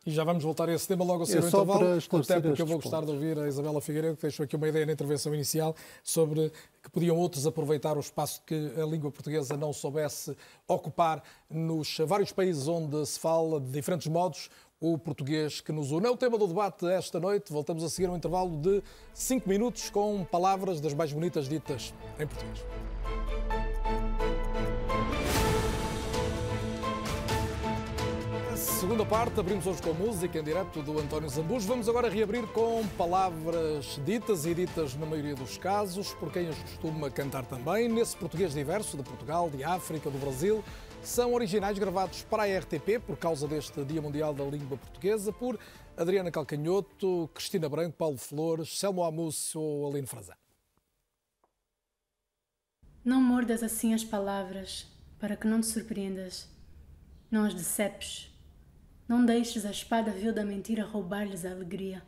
e já vamos voltar a esse tema logo a seguir é intervalo, até porque eu vou gostar de ouvir a Isabela Figueiredo, que deixou aqui uma ideia na intervenção inicial sobre que podiam outros aproveitar o espaço que a língua portuguesa não soubesse ocupar nos vários países onde se fala de diferentes modos o português que nos une. É o tema do debate esta noite. Voltamos a seguir um intervalo de 5 minutos com palavras das mais bonitas ditas em português. Segunda parte, abrimos hoje com música em direto do António Zambujo. Vamos agora reabrir com palavras ditas e ditas na maioria dos casos, por quem as costuma cantar também, nesse português diverso de Portugal, de África, do Brasil. São originais gravados para a RTP, por causa deste Dia Mundial da Língua Portuguesa, por Adriana Calcanhoto, Cristina Branco, Paulo Flores, Selmo Amusso ou Aline Frazão. Não mordas assim as palavras, para que não te surpreendas. Não as decepes, não deixes a espada vil da mentira roubar-lhes a alegria.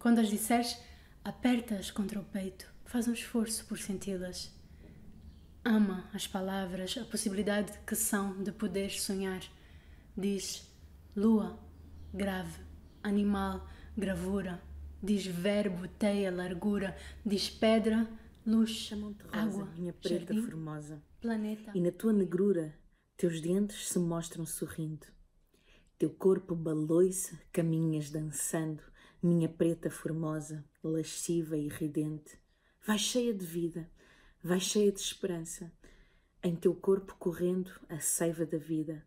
Quando as disseres, aperta-as contra o peito, faz um esforço por senti-las. Ama as palavras, a possibilidade que são de poderes sonhar. Diz lua, grave, animal, gravura. Diz verbo, teia, largura. Diz pedra, luz, água, minha preta jardim, formosa. planeta. E na tua negrura, teus dentes se mostram sorrindo. Teu corpo baloi-se, caminhas dançando, minha preta formosa, lasciva e ridente. Vai cheia de vida, vai cheia de esperança, em teu corpo correndo a seiva da vida.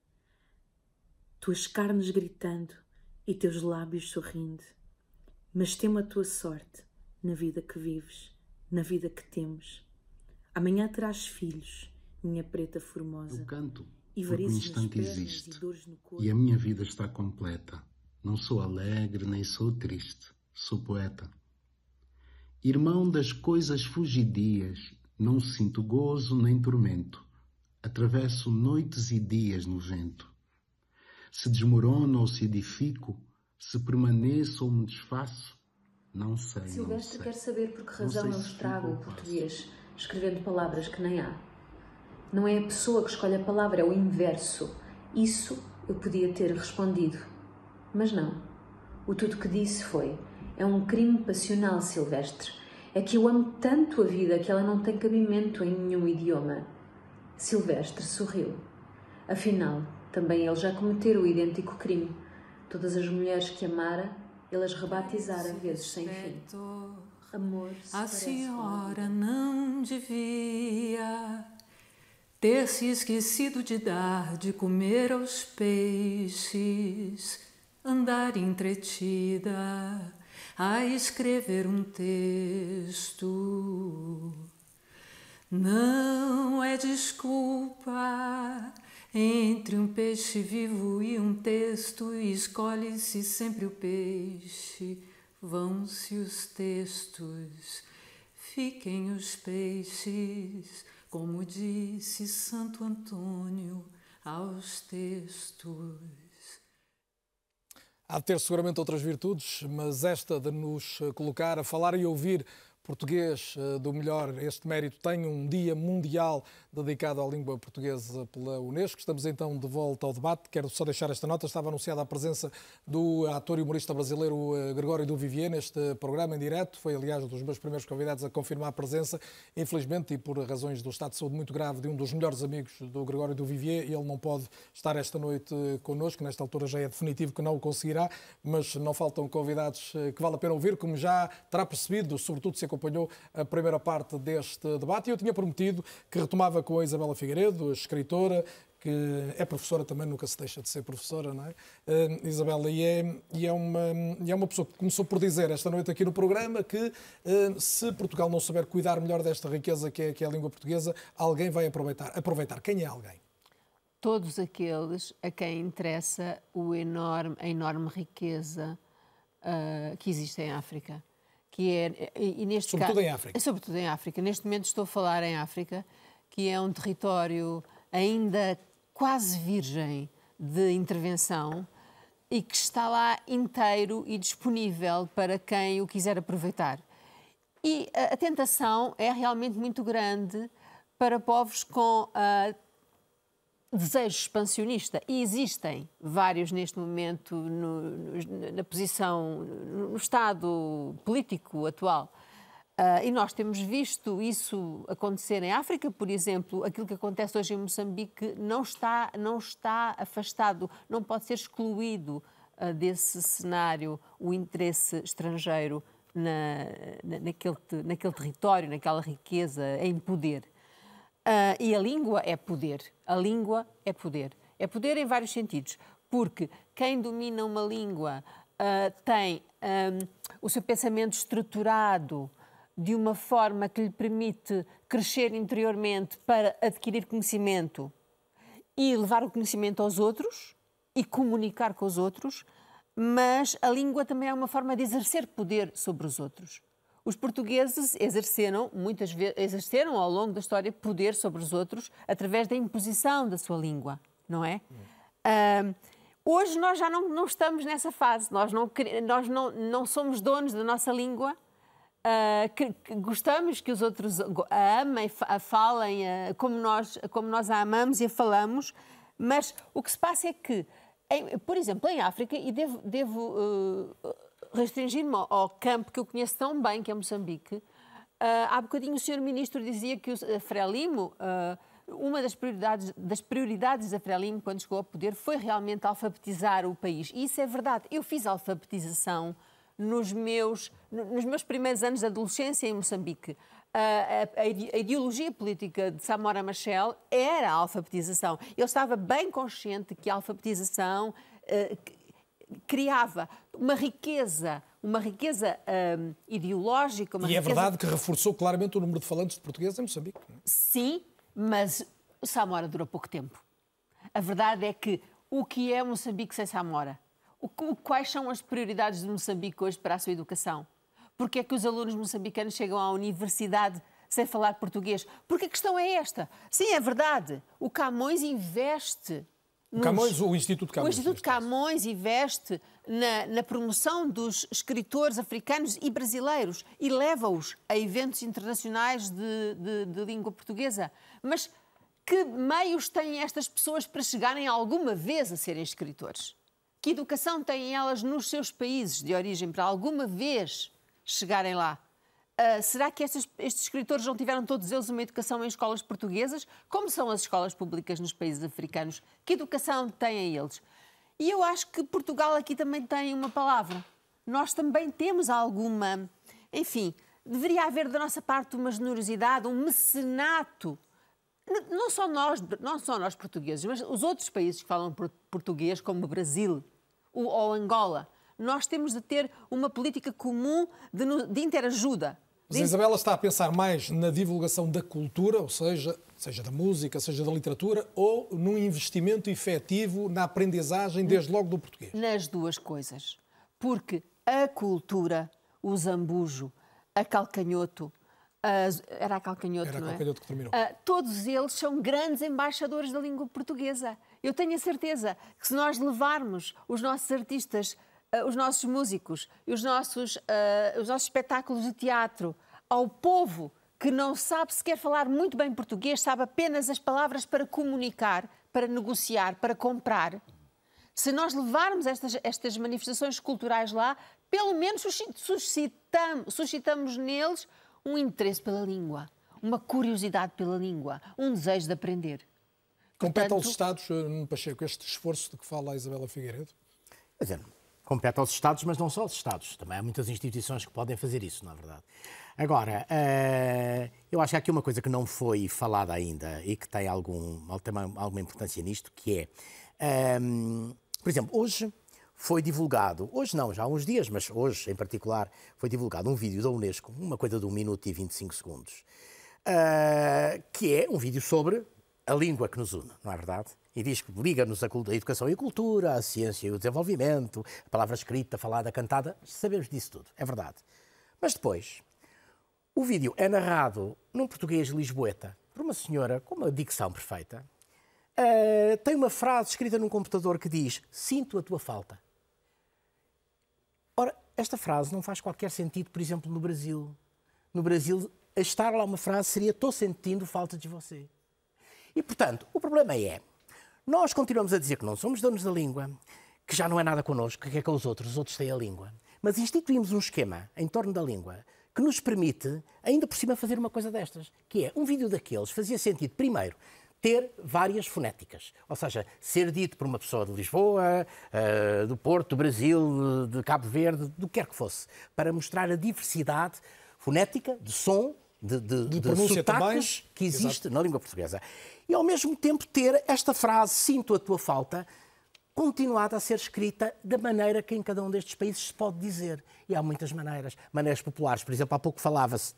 Tuas carnes gritando e teus lábios sorrindo. Mas temo a tua sorte na vida que vives, na vida que temos. Amanhã terás filhos, minha preta formosa. Eu canto porque o instante existe e, e a minha vida está completa. Não sou alegre nem sou triste, sou poeta. Irmão das coisas fugidias, não sinto gozo nem tormento. Atravesso noites e dias no vento. Se desmorono ou se edifico, se permaneço ou me desfaço, não sei. Silvestre não sei. quer saber por que razão eu estrago o português, escrevendo palavras que nem há. Não é a pessoa que escolhe a palavra, é o inverso. Isso eu podia ter respondido. Mas não. O tudo que disse foi: é um crime passional, Silvestre. É que eu amo tanto a vida que ela não tem cabimento em nenhum idioma. Silvestre sorriu. Afinal, também ele já cometera o idêntico crime. Todas as mulheres que amara, ele as rebatizara vezes sem fim. Amor, a senhora não devia ter se esquecido de dar de comer aos peixes, andar entretida a escrever um texto. Não é desculpa. Entre um peixe vivo e um texto, escolhe-se sempre o peixe, vão-se os textos, fiquem os peixes como disse Santo Antônio aos textos. Há de ter seguramente outras virtudes, mas esta de nos colocar a falar e ouvir português uh, do melhor, este mérito, tem um dia mundial dedicado à língua portuguesa pela Unesco. Estamos então de volta ao debate. Quero só deixar esta nota. Estava anunciada a presença do ator e humorista brasileiro uh, Gregório Duvivier neste programa em direto. Foi, aliás, um dos meus primeiros convidados a confirmar a presença. Infelizmente, e por razões do estado de saúde muito grave de um dos melhores amigos do Gregório Duvivier, ele não pode estar esta noite connosco. Nesta altura já é definitivo que não o conseguirá, mas não faltam convidados uh, que vale a pena ouvir, como já terá percebido, sobretudo se acompanhou a primeira parte deste debate. E eu tinha prometido que retomava com a Isabela Figueiredo, escritora, que é professora também, nunca se deixa de ser professora, não é? Uh, Isabela, e é, e, é uma, e é uma pessoa que começou por dizer esta noite aqui no programa que uh, se Portugal não souber cuidar melhor desta riqueza que é, que é a língua portuguesa, alguém vai aproveitar. Aproveitar. Quem é alguém? Todos aqueles a quem interessa o enorme, a enorme riqueza uh, que existe em África que é e neste sobretudo caso, em África. Sobretudo em África. Neste momento estou a falar em África, que é um território ainda quase virgem de intervenção e que está lá inteiro e disponível para quem o quiser aproveitar. E a, tentação é realmente muito grande para povos com uh, desejo expansionista. E existem vários neste momento no, no, na posição, no estado político atual. Uh, e nós temos visto isso acontecer em África, por exemplo, aquilo que acontece hoje em Moçambique não está, não está afastado, não pode ser excluído uh, desse cenário o interesse estrangeiro na, na, naquele, naquele território, naquela riqueza, em poder. Uh, e a língua é poder. A língua é poder. É poder em vários sentidos, porque quem domina uma língua tem um, o seu pensamento estruturado de uma forma que lhe permite crescer interiormente para adquirir conhecimento e levar o conhecimento aos outros e comunicar com os outros, mas a língua também é uma forma de exercer poder sobre os outros. Os portugueses exerceram, muitas vezes, exerceram ao longo da história poder sobre os outros através da imposição da sua língua, não é? Uh, hoje nós já não, não, estamos nessa fase, nós, não, nós não, não somos donos da nossa língua, uh, que, que gostamos que os outros a amem, a falem a, como, nós, como nós a amamos e a falamos, mas o que se passa é que, em, por exemplo, em África, e devo, devo uh, restringir-me ao campo que eu conheço tão bem, que é Moçambique. Uh, há bocadinho o Sr. Ministro dizia que o Frelimo, uma das prioridades, das prioridades da Frelimo, quando chegou ao poder, foi realmente alfabetizar o país. E isso é verdade. Eu fiz alfabetização nos meus, nos meus primeiros anos de adolescência em Moçambique. A, a, a, ideologia política de Samora Machel era a alfabetização. Ele estava bem consciente que a alfabetização uh, criava uma riqueza, uma riqueza um, ideológica. Uma e riqueza... é verdade que reforçou claramente o número de falantes de português em Moçambique. É? Sim, mas Samora durou pouco tempo. A verdade é que o que é Moçambique sem Samora? Quais são as prioridades de Moçambique hoje para a sua educação? Porque é que os alunos moçambicanos chegam à universidade sem falar português? Porque a questão é esta. Sim, é verdade. O Camões investe nos... Camões, o Instituto Camões. O Instituto Camões investe na, na, promoção dos escritores africanos e brasileiros e leva-os a eventos internacionais de, de, de, língua portuguesa. Mas que meios têm estas pessoas para chegarem alguma vez a serem escritores? Que educação têm elas nos seus países de origem para alguma vez chegarem lá? Uh, será que estes, estes, escritores não tiveram todos eles uma educação em escolas portuguesas? Como são as escolas públicas nos países africanos? Que educação têm eles? E eu acho que Portugal aqui também tem uma palavra. Nós também temos alguma. Enfim, deveria haver da nossa parte uma generosidade, um mecenato. Não só nós, não só nós portugueses, mas os outros países que falam português, como o Brasil ou Angola. Nós temos de ter uma política comum de, de interajuda mas a Isabela está a pensar mais na divulgação da cultura, ou seja, seja da música, seja da literatura, ou num investimento efetivo na aprendizagem, desde logo do português? Nas duas coisas. Porque a cultura, o zambujo, a calcanhoto, era a calcanhoto, era a calcanhoto é? que terminou. Uh, todos eles são grandes embaixadores da língua portuguesa. Eu tenho a certeza que se nós levarmos os nossos artistas uh, os nossos músicos, os nossos, uh, os nossos espetáculos de teatro ao povo que não sabe sequer falar muito bem português, sabe apenas as palavras para comunicar, para negociar, para comprar. Se nós levarmos estas, estas manifestações culturais lá, pelo menos suscitamos, suscitamos neles um interesse pela língua, uma curiosidade pela língua, um desejo de aprender. Compete Portanto, aos Estados, eh, Nuno Pacheco, este esforço de que fala a Isabela Figueiredo? Quer dizer, compete aos Estados, mas não só aos Estados. Também há muitas instituições que podem fazer isso, na é verdade. Agora, uh, eu acho que há aqui uma coisa que não foi falada ainda e que tem, algum, tem alguma importância nisto, que é, um, ehm, por exemplo, hoje foi divulgado, hoje não, já há uns dias, mas hoje em particular, foi divulgado um vídeo da Unesco, uma coisa de 1 minuto e 25 segundos, uh, que é um vídeo sobre a língua que nos une, não é verdade? E diz que liga-nos a, educação e a cultura, a ciência e o desenvolvimento, a palavra escrita, falada, cantada, sabemos disso tudo, é verdade. Mas depois, o vídeo é narrado num português lisboeta, por uma senhora com uma dicção perfeita. Uh, tem uma frase escrita num computador que diz: Sinto a tua falta. Ora, esta frase não faz qualquer sentido, por exemplo, no Brasil. No Brasil, estar lá uma frase seria: Estou sentindo falta de você. E, portanto, o problema é, nós continuamos a dizer que não somos donos da língua, que já não é nada connosco, que é com os outros, os outros têm a língua. Mas instituímos um esquema em torno da língua que nos permite, ainda por cima, fazer uma coisa destas, que é um vídeo daqueles fazia sentido, primeiro, ter várias fonéticas. Ou seja, ser dito por uma pessoa de Lisboa, uh, do Porto, do Brasil, de Cabo Verde, do que quer que fosse, para mostrar a diversidade fonética, de som, de, de, de, de sotaques que existe Exato. na língua portuguesa e ao mesmo tempo ter esta frase, sinto a tua falta, continuada a ser escrita da maneira que em cada um destes países se pode dizer. E há muitas maneiras. Maneiras populares, por exemplo, há pouco falava-se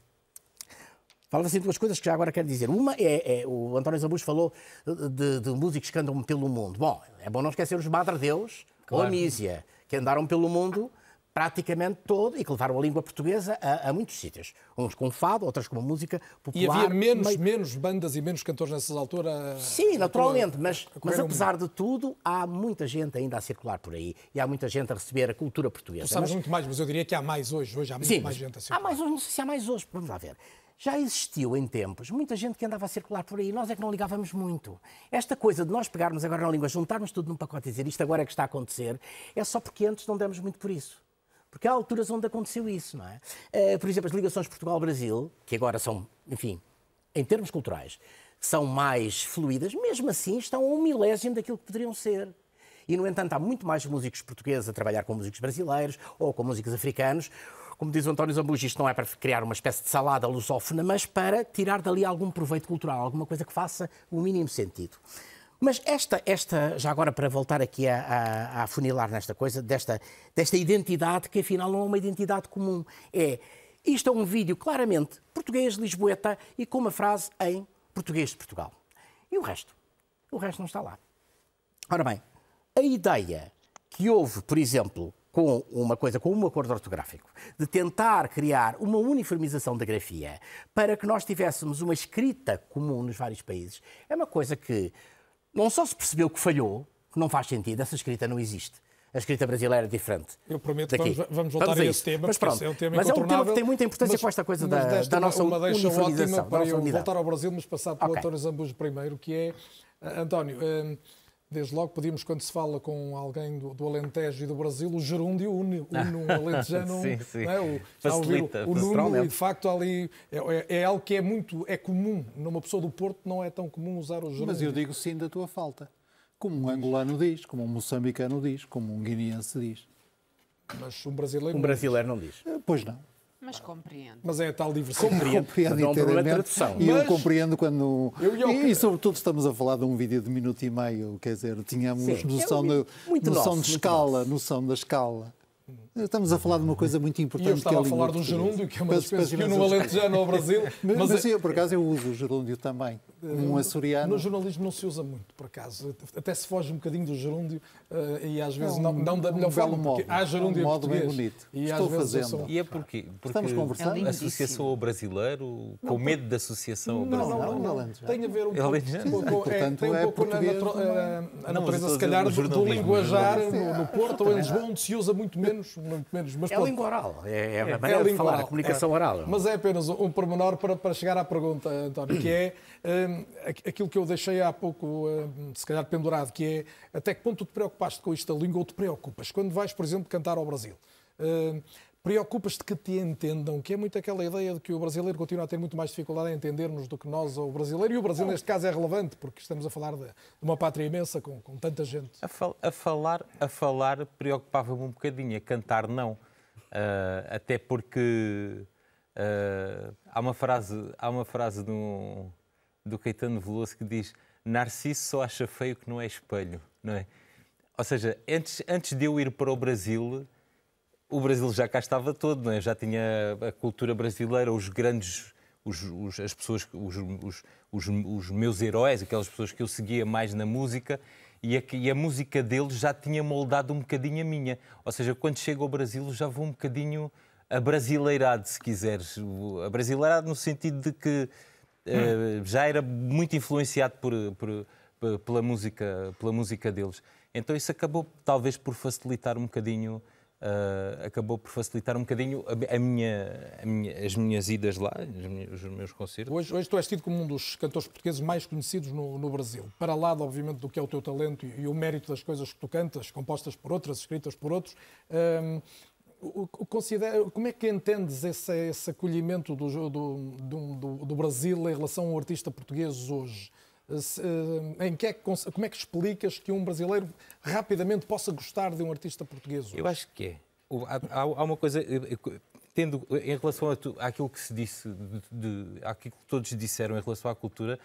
Fala-se em duas coisas que já agora quero dizer. Uma é, é o António Zabus falou de, de, músicos que andam pelo mundo. Bom, é bom não esquecer os Madre Deus claro. ou a Mísia, que andaram pelo mundo praticamente todo e que levaram a língua portuguesa a, a, muitos sítios. Uns com fado, outras com música popular. E havia menos, meio... menos bandas e menos cantores nessas alturas? Sim, naturalmente, mas, mas apesar de tudo, há muita gente ainda a circular por aí e há muita gente a receber a cultura portuguesa. Tu sabes mas... muito mais, mas eu diria que há mais hoje. Hoje há muito Sim, mais gente a circular. Há mais hoje, não sei se há mais hoje, vamos lá ver. Já existiu em tempos muita gente que andava a circular por aí, nós é que não ligávamos muito. Esta coisa de nós pegarmos agora na língua, juntarmos tudo num pacote e dizer isto agora é que está a acontecer, é só porque antes não demos muito por isso. Porque há alturas onde aconteceu isso, não é? Uh, por exemplo, as ligações Portugal-Brasil, que agora são, enfim, em termos culturais, são mais fluídas, mesmo assim estão a um milésimo daquilo que poderiam ser. E, no entanto, há muito mais músicos portugueses a trabalhar com músicos brasileiros ou com músicos africanos. Como diz o António Zambujo, isto não é para criar uma espécie de salada lusófona, mas para tirar dali algum proveito cultural, alguma coisa que faça o mínimo sentido. Mas esta, esta, já agora para voltar aqui a, a, a afunilar nesta coisa, desta, desta identidade que afinal não é uma identidade comum. É, isto é um vídeo claramente português, lisboeta e com uma frase em português de Portugal. E o resto? O resto não está lá. Ora bem, a ideia que houve, por exemplo, com uma coisa, com um acordo ortográfico, de tentar criar uma uniformização da grafia para que nós tivéssemos uma escrita comum nos vários países, é uma coisa que não só se percebeu que falhou, que não faz sentido, essa escrita não existe. A escrita brasileira é diferente. Eu prometo que vamos, vamos, voltar vamos a, a esse tema, mas, pronto, é um tema mas é um tema que tem muita importância mas, com esta coisa da, desta, da nossa uma deixa ótima para eu voltar ao Brasil, mas passar para okay. o António Zambujo primeiro, que é, uh, António, uh, Desde logo podíamos, quando se fala com alguém do, do Alentejo e do Brasil, o gerúndio une, une um alentejano. sim, sim. É? O, Facilita, o, o Nuno, e de facto ali é, é, é, algo que é muito é comum. Numa pessoa do Porto não é tão comum usar o gerúndio. Mas eu digo sim da tua falta. Como um angolano diz, como um moçambicano diz, como um guineense diz. Mas um brasileiro. Um brasileiro não diz. Eh, pois não. Mas compreendo. Mas é a tal diversidade. Compreendo, compreendo não inteiramente. Tradução. E mas... eu compreendo quando... Eu, eu... E, e, sobretudo estamos a falar de um vídeo de minuto e meio, quer dizer, tínhamos Sim, noção, é um de, noção nosso, de escala, noção da escala. Estamos a falar de uma coisa muito importante. E eu estava é a, falar do gerúndio, que é uma das coisas que eu no Alentejano ao Brasil. Mas, mas, mas eu, por acaso, eu uso o gerúndio também. Um açoriano. No jornalismo não se usa muito, por acaso. Até se foge um bocadinho do gerúndio uh, e às vezes é um, não, não da melhor um forma. Modo, há gerúndio é um modo bem bonito. E Estou fazendo. Sou... E é porque, porque Estamos conversando. É associação ao brasileiro, com não, medo da associação ao brasileiro. Não, não, não. Tem a ver um pouco. É, tem um é pouco a natureza, se calhar, do linguajar no Porto ou em Lisboa, onde se usa muito menos muito menos. Mas, é a língua oral, é, é a é maneira é de falar, oral, a comunicação é. oral. Mas é apenas um pormenor para, para chegar à pergunta, António, que é um, aquilo que eu deixei há pouco, um, se calhar pendurado, que é até que ponto tu te preocupaste com isto da língua ou te preocupas? Quando vais, por exemplo, cantar ao Brasil. Um, Preocupas-te que te entendam, que é muito aquela ideia de que o brasileiro continua a ter muito mais dificuldade em entender-nos do que nós, ou o brasileiro. E o Brasil, neste caso, é relevante, porque estamos a falar de, uma pátria imensa com, com tanta gente. A, fal a falar, a falar preocupava-me um bocadinho, a cantar não. Uh, até porque uh, há uma frase, há uma frase do, do Caetano Veloso que diz Narciso só acha feio que não é espelho, não é? Ou seja, antes, antes de eu ir para o Brasil o Brasil já cá estava todo, não é? já tinha a cultura brasileira, os grandes, os, os, as pessoas, os, os, meus heróis, aquelas pessoas que eu seguia mais na música, e a, e a, música deles já tinha moldado um bocadinho a minha. Ou seja, quando chego ao Brasil já vou um bocadinho a brasileirado, se quiseres. A brasileirado no sentido de que uh, já era muito influenciado por, por, pela, música, pela música deles. Então isso acabou talvez por facilitar um bocadinho Uh, acabou por facilitar um bocadinho a, a, minha, a minha, as minhas idas lá, os meus concertos. Hoje, hoje tu és tido como um dos cantores portugueses mais conhecidos no, no Brasil. Para lá, obviamente, do que é o teu talento e, e, o mérito das coisas que tu cantas, compostas por outras, escritas por outros, um, considera, como é que entendes esse, esse acolhimento do, do, do, do Brasil em relação a um artista português hoje? Eh, em que é que, como é que explicas que um brasileiro rapidamente possa gostar de um artista português? Hoje? Eu acho que é. Há, há uma coisa, tendo em relação tu, àquilo que se disse, de, de, àquilo que todos disseram em relação à cultura,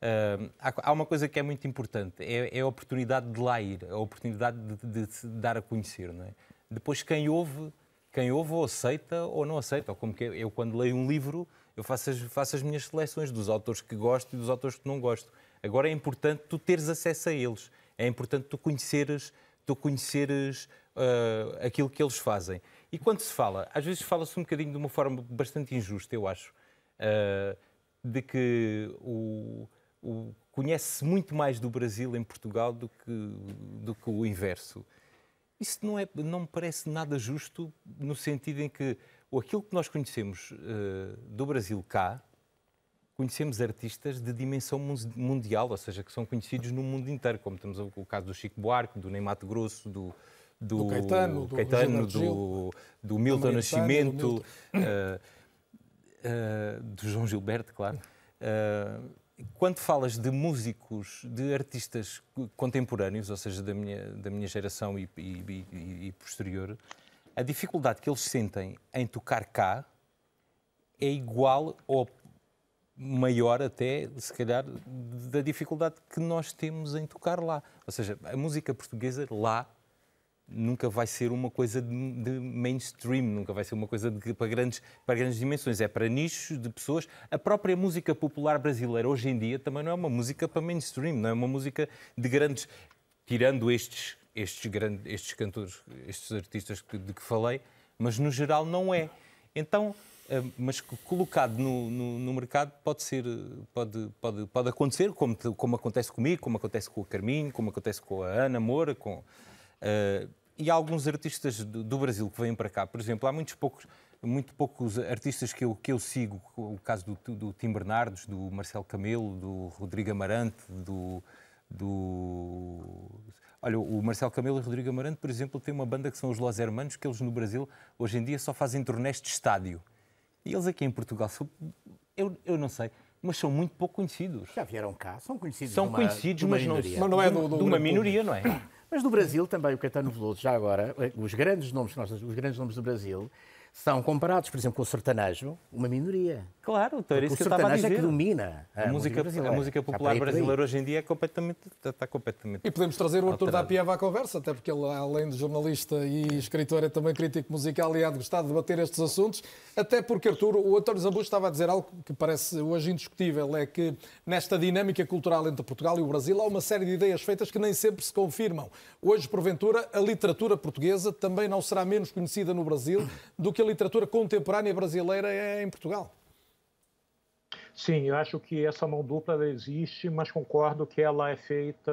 uh, há, uma coisa que é muito importante, é, é, a oportunidade de lá ir, a oportunidade de, de, se dar a conhecer. Não é? Depois, quem ouve, quem ouve ou aceita ou não aceita. Ou como que eu, quando leio um livro, eu faço as, faço as minhas seleções dos autores que gosto e dos autores que não gosto. Agora é importante tu teres acesso a eles, é importante tu conheceres, tu conheceres uh, aquilo que eles fazem. E quando se fala, às vezes fala-se um bocadinho de uma forma bastante injusta, eu acho, uh, de que o, o conhece-se muito mais do Brasil em Portugal do que, do que o inverso. Isso não, é, não me parece nada justo no sentido em que aquilo que nós conhecemos uh, do Brasil cá conhecemos artistas de dimensão mundial, ou seja, que são conhecidos no mundo inteiro, como temos o caso do Chico Buarque, do Ney Mato Grosso, do, do, do Caetano, do, Caetano, do, do Milton Nascimento, uh, uh, do João Gilberto, claro. Uh, quando falas de músicos, de artistas contemporâneos, ou seja, da minha, da minha geração e, e, e, e posterior, a dificuldade que eles sentem em tocar cá é igual ou maior até, se calhar, da dificuldade que nós temos em tocar lá. Ou seja, a música portuguesa lá nunca vai ser uma coisa de, mainstream, nunca vai ser uma coisa de, para, grandes, para grandes dimensões. É para nichos de pessoas. A própria música popular brasileira hoje em dia também não é uma música para mainstream, não é uma música de grandes. Tirando estes, estes, grandes, estes cantores, estes artistas de que falei, mas no geral não é. Então, mas colocado no, no, no, mercado pode ser pode, pode, pode acontecer como, como acontece comigo como acontece com o Carminho como acontece com a Ana Moura com uh, e há alguns artistas do, do, Brasil que vêm para cá por exemplo há muitos poucos muito poucos artistas que eu que eu sigo o caso do, do Tim Bernardes do Marcelo Camelo do Rodrigo Amarante do do Olha, o Marcelo Camelo e o Rodrigo Amarante, por exemplo, têm uma banda que são os Los Hermanos, que eles no Brasil, hoje em dia, só fazem turnés de estádio. E eles aqui em Portugal, eu, eu não sei, mas são muito pouco conhecidos. Já vieram cá, são conhecidos. São uma, conhecidos, mas não, mas não é do, do de uma minoria, não é? Mas do Brasil também, o Caetano Veloso, já agora, os grandes nomes, os grandes nomes do Brasil, são comparados, por exemplo, com o sertanejo, uma minoria. Claro, então era isso que eu estava a dizer. é que domina a, a música, a música popular brasileira hoje em dia é completamente, está completamente E podemos trazer o Artur da Pieva à conversa, até porque ele, além de jornalista e escritor, é também crítico musical e há de gostar de debater estes assuntos, até porque, Artur, o António Zambujo estava a dizer algo que parece hoje indiscutível, é que nesta dinâmica cultural entre Portugal e o Brasil há uma série de ideias feitas que nem sempre se confirmam. Hoje, porventura, a literatura portuguesa também não será menos conhecida no Brasil do que a literatura contemporânea brasileira é em Portugal. Sim, eu acho que essa mão dupla existe, mas concordo que ela é feita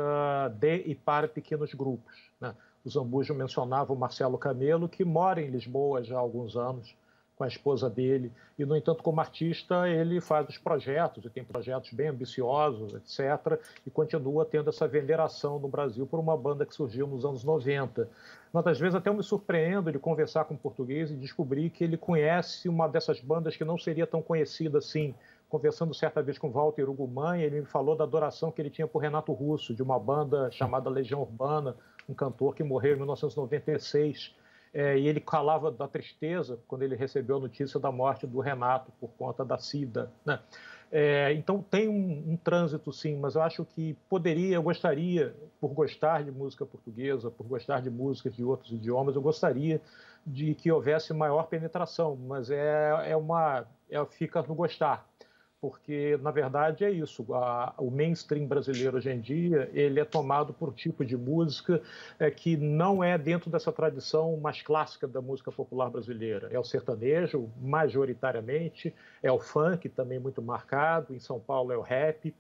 de e para pequenos grupos. Né? O Zambujo mencionava o Marcelo Camelo, que mora em Lisboa já há alguns anos, com a esposa dele. E, no entanto, como artista, ele faz os projetos, e tem projetos bem ambiciosos, etc., e continua tendo essa veneração no Brasil por uma banda que surgiu nos anos 90. Mas, às vezes, até eu me surpreendo de conversar com um português e descobrir que ele conhece uma dessas bandas que não seria tão conhecida assim. Conversando certa vez com Walter Ugumãe, ele me falou da adoração que ele tinha por Renato Russo, de uma banda chamada Legião Urbana, um cantor que morreu em 1996 é, e ele calava da tristeza quando ele recebeu a notícia da morte do Renato por conta da SIDA. Né? É, então tem um, um, trânsito, sim, mas eu acho que poderia, eu gostaria, por gostar de música portuguesa, por gostar de músicas de outros idiomas, eu gostaria de que houvesse maior penetração, mas é, é uma, é, fica no gostar porque na verdade é isso. A, o mainstream brasileiro hoje em dia ele é tomado por tipo de música é, que não é dentro dessa tradição mais clássica da música popular brasileira. É o sertanejo, majoritariamente, é o funk também muito marcado. Em São Paulo é o rap.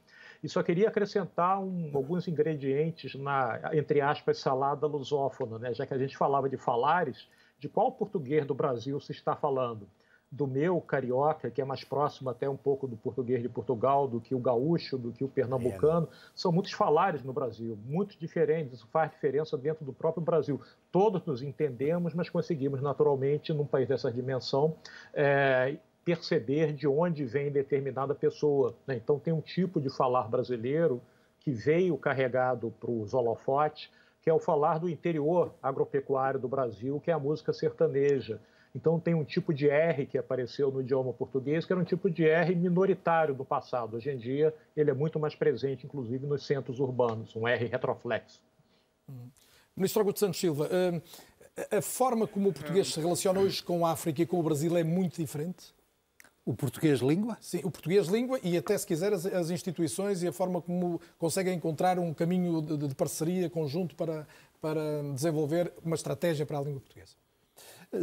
E só queria acrescentar um, alguns ingredientes na, entre aspas, salada lusófona, né? já que a gente falava de falares, de qual português do Brasil se está falando? Do meu carioca, que é mais próximo até um pouco do português de Portugal, do que o gaúcho, do que o pernambucano. É. São muitos falares no Brasil, muito diferentes. Isso faz diferença dentro do próprio Brasil. Todos nos entendemos, mas conseguimos naturalmente, num país dessa dimensão, é, perceber de onde vem determinada pessoa. Né? Então, tem um tipo de falar brasileiro que veio carregado para os holofotes, que é o falar do interior agropecuário do Brasil, que é a música sertaneja então, tem um tipo de R que apareceu no idioma português, que era um tipo de R minoritário do passado. Hoje em dia, ele é muito mais presente, inclusive, nos centros urbanos, um R retroflexo. Hum. Ministro Augusto Santos Silva, hum, a forma como o português se relaciona hoje com a África e com o Brasil é muito diferente? O português língua? Sim, o português língua e até, se quiser, as, as instituições e a forma como conseguem encontrar um caminho de, de parceria conjunto para, para desenvolver uma estratégia para a língua portuguesa.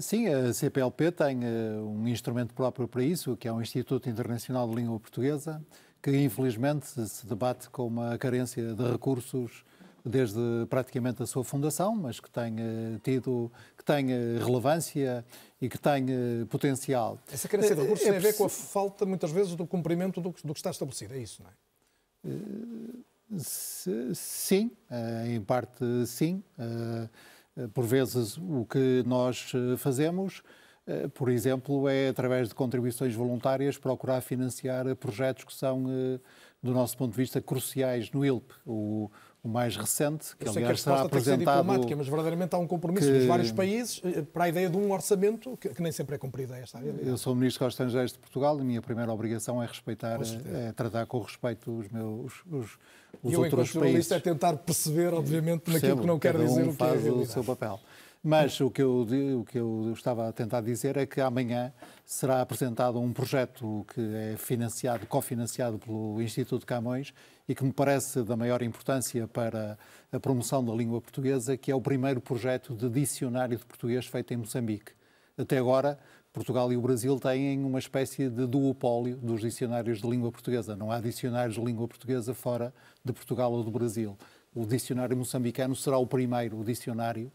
Sim, a CPLP tem uh, um instrumento próprio para isso, que é o Instituto Internacional de Língua Portuguesa, que infelizmente se debate com uma carência de recursos desde praticamente a sua fundação, mas que tem uh, tido, que tem uh, relevância e que tem potencial. Essa carência de recursos é, tem a ver com a falta, muitas vezes, do cumprimento do, do que está estabelecido, é isso, não é? Sim, em parte sim. Eh, por vezes, o que nós eh, fazemos, eh, por exemplo, é, através de contribuições voluntárias, procurar financiar projetos que são, do nosso ponto de vista, cruciais no ILP. O, o mais recente, que Eu sei aliás que a está apresentado... Tem que ser mas verdadeiramente há um compromisso que... dos vários países para a ideia de um orçamento que, que nem sempre é cumprido a esta. Eu sou Ministro dos Estrangeiros de Portugal e a minha primeira obrigação é respeitar, é tratar com respeito os meus os, os e eu, enquanto jornalista, é tentar perceber, obviamente, Percebo, naquilo que não quer dizer um o que é faz o seu papel. Mas o que, eu, o que eu estava a tentar dizer é que amanhã será apresentado um projeto que é financiado, cofinanciado pelo Instituto Camões e que me parece da maior importância para a promoção da língua portuguesa, que é o primeiro projeto de dicionário de português feito em Moçambique. Até agora, Portugal e o Brasil têm uma espécie de duopólio dos dicionários de língua portuguesa. Não há dicionários de língua portuguesa fora de Portugal ou do Brasil. O dicionário moçambicano será o primeiro dicionário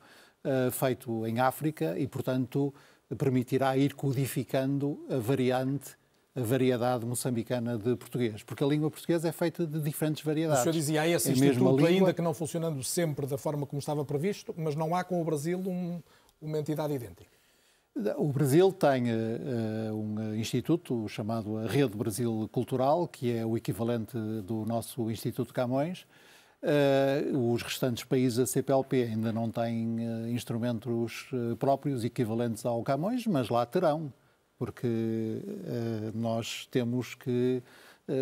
uh, feito em África e, portanto, permitirá ir codificando a variante a variedade moçambicana de português, porque a língua portuguesa é feita de diferentes variedades. O senhor dizia, há esse é instituto, língua... ainda que não funcionando sempre da forma como estava previsto, mas não há com o Brasil um, uma entidade idêntica. O Brasil tem uh, um instituto chamado a Rede Brasil Cultural, que é o equivalente do nosso Instituto Camões. Uh, os restantes países da CPLP ainda não têm uh, instrumentos próprios equivalentes ao Camões, mas lá terão, porque nós temos que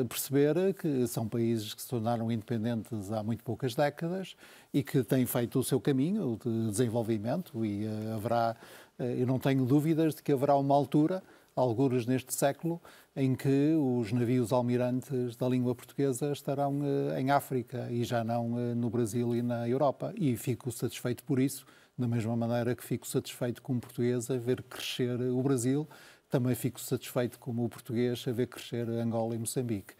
perceber que são países que se tornaram independentes há muito poucas décadas e que têm feito o seu caminho de desenvolvimento e haverá eu não tenho dúvidas de que haverá uma altura, alguns neste século, em que os navios almirantes da língua portuguesa estarão eh, em África e já não eh, no Brasil e na Europa. E fico satisfeito por isso, da mesma maneira que fico satisfeito como português a ver crescer o Brasil, também fico satisfeito como português a ver crescer Angola e Moçambique.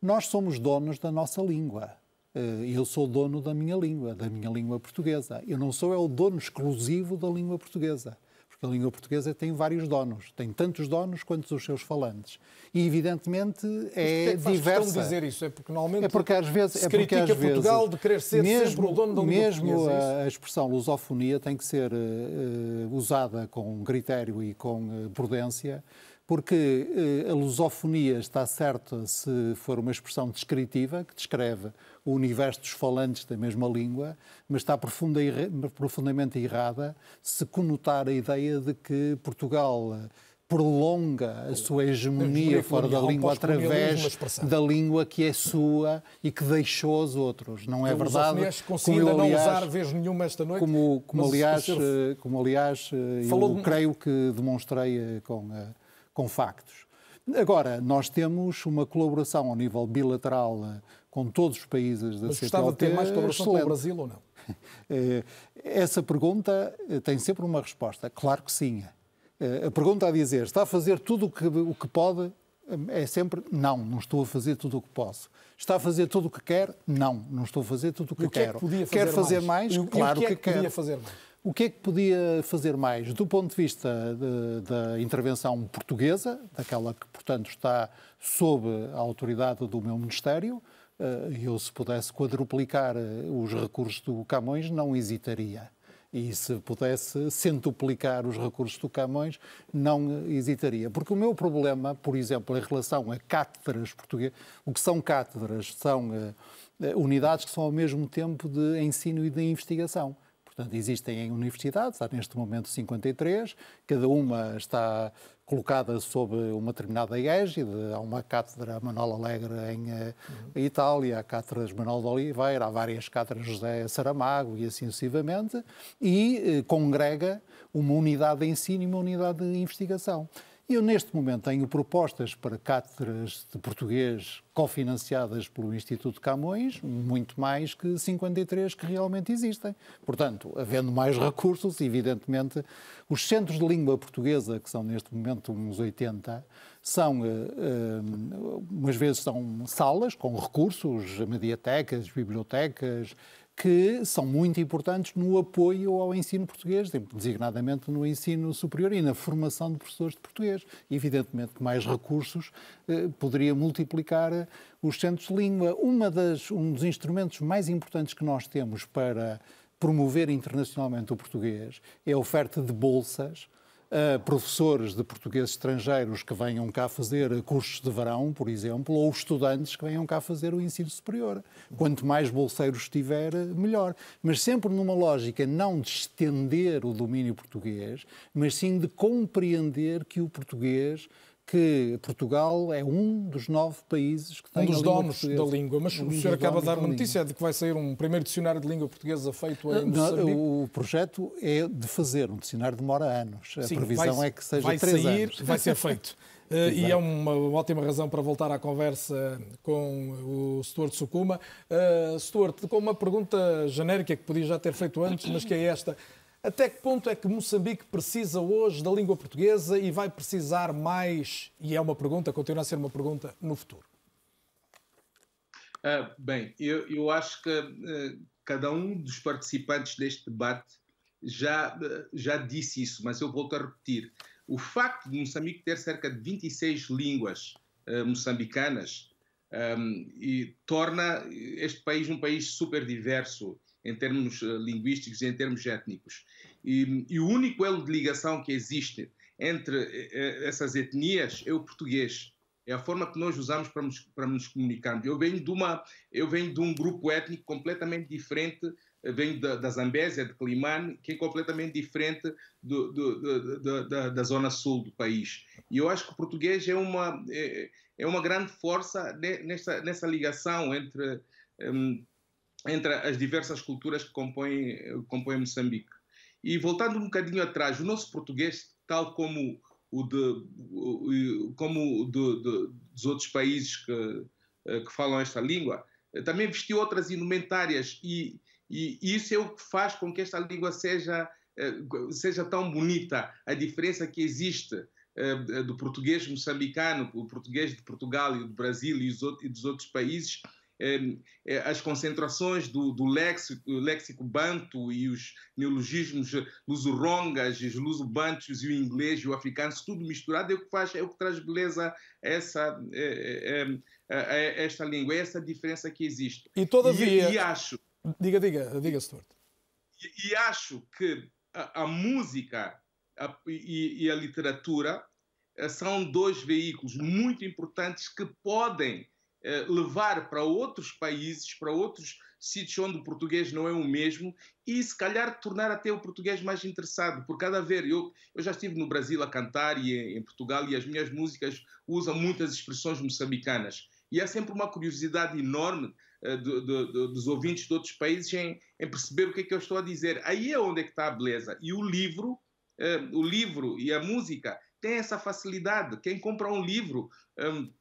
Nós somos donos da nossa língua. Eh, eu sou dono da minha língua, da minha língua portuguesa. Eu não sou é o dono exclusivo da língua portuguesa porque a língua portuguesa tem vários donos, tem tantos donos quanto os seus falantes. E, evidentemente, é, é diversa. dizer isso? É porque, normalmente, é porque às vezes, se é porque, critica às Portugal vezes, de querer ser mesmo, sempre o dono da língua mesmo é a expressão lusofonia tem que ser uh, usada com critério e com uh, prudência, porque uh, a lusofonia está certa se for uma expressão descritiva, que descreve o universo dos falantes da mesma língua, mas está profunda, profundamente errada se conotar a ideia de que Portugal prolonga a sua hegemonia fora da língua através da língua que é sua e que deixou os outros. Não é verdade? Como eu, aliás, não usar vez nenhuma esta noite. Como, como aliás, eh, como aliás Falou eu creio que demonstrei eh, com, eh, com factos. Agora, nós temos uma colaboração ao nível bilateral com todos os países da Mas CPLP. gostava de ter mais colaboração excelente. com o Brasil ou não? Eh, essa pergunta eh, tem sempre uma resposta. Claro que sim. Eh, a pergunta a dizer, está a fazer tudo o que, o que pode? É sempre, não, não estou a fazer tudo o que posso. Está a fazer tudo o que quer? Não, não estou a fazer tudo o que o que quero. É que podia fazer quer fazer mais? mais? E, claro e o que, é que, que podia fazer mais? O que é que podia fazer mais? Do ponto de vista da intervenção portuguesa, daquela que, portanto, está sob a autoridade do meu Ministério, eh, eu, se pudesse quadruplicar eh, os recursos do Camões, não hesitaria. E se pudesse centuplicar os recursos do Camões, não hesitaria. Porque o meu problema, por exemplo, em relação a cátedras portuguesas, o que são cátedras são unidades que são ao mesmo tempo de ensino e de investigação. Portanto, existem em universidades, há neste momento 53, cada uma está colocada sob uma determinada égide. Há uma cátedra Manuel Alegre em uhum. Itália, há cátedras Manuel de Oliveira, há várias cátedras José Saramago e assim sucessivamente, e eh, congrega uma unidade de ensino e uma unidade de investigação. Eu, neste momento, tenho propostas para cátedras de português cofinanciadas pelo Instituto Camões, muito mais que 53 que realmente existem. Portanto, havendo mais recursos, evidentemente, os centros de língua portuguesa, que são neste momento uns 80, são, eh, eh, umas vezes são salas com recursos, mediatecas, bibliotecas, que são muito importantes no apoio ao ensino português, designadamente no ensino superior e na formação de professores de português. Evidentemente que mais recursos eh, poderia multiplicar eh, os centros de língua. Uma das, um dos instrumentos mais importantes que nós temos para promover internacionalmente o português é a oferta de bolsas a professores de português estrangeiros que venham cá fazer cursos de verão, por exemplo, ou estudantes que venham cá fazer o ensino superior. Quanto mais bolseiros tiver, melhor. Mas sempre numa lógica não de estender o domínio português, mas sim de compreender que o português que Portugal é um dos nove países que tem um dos donos da língua. Mas um o senhor acaba de dar uma notícia de que vai sair um primeiro dicionário de língua portuguesa feito em Moçambique. O projeto é de fazer, um dicionário demora anos. A Sim, previsão vai, é que seja vai três sair, anos. Vai ser feito. Uh, e é uma ótima razão para voltar à conversa com o Stuart Sukuma. Uh, Stuart, com uma pergunta genérica que podia já ter feito antes, mas que é esta. Até que ponto é que Moçambique precisa hoje da língua portuguesa e vai precisar mais, e é uma pergunta, continua a ser uma pergunta, no futuro? Ah, bem, eu, eu acho que uh, cada um dos participantes deste debate já, uh, já disse isso, mas eu volto a repetir. O facto de Moçambique ter cerca de 26 línguas uh, moçambicanas um, torna este país um país super diverso em termos uh, linguísticos e em termos étnicos. E, e, o único elo de ligação que existe entre uh, essas etnias é o português. É a forma que nós usamos para nos, para nos comunicarmos. Eu venho, de uma, eu venho de um grupo étnico completamente diferente, venho da, da Zambésia, de Climane, que é completamente diferente do, do, do, da, da, zona sul do país. E eu acho que o português é uma, é, é uma grande força nessa, nessa ligação entre um, entre as diversas culturas que compõem, compõem Moçambique. E voltando um bocadinho atrás, o nosso português, tal como o, de, como de, de, dos outros países que, eh, que falam esta língua, eh, também vestiu outras indumentárias e, e, isso é o que faz com que esta língua seja, eh, seja tão bonita. A diferença que existe do português moçambicano, o português de Portugal e do Brasil e, dos outros países, as concentrações do, do léxico, léxico, banto e os neologismos luso-rongas, os luso-bantos e o inglês e o africano, tudo misturado é o que faz, é o que traz beleza a essa é, é, a, esta língua, é essa diferença que existe. E todavia, e, e acho, diga, diga, diga, Stuart. E, e acho que a, música e, e a literatura eh, são dois veículos muito importantes que podem eh, levar para outros países, para outros sítios onde o português não é o mesmo e se calhar tornar até o português mais interessado, por cada vez eu, eu já estive no Brasil a cantar e em Portugal e as minhas músicas usam muitas expressões moçambicanas e há sempre uma curiosidade enorme uh, do, do, do, dos ouvintes de outros países em, em, perceber o que é que eu estou a dizer. Aí é onde é que está a beleza. E o livro, uh, o livro e a música têm essa facilidade. Quem compra um livro um,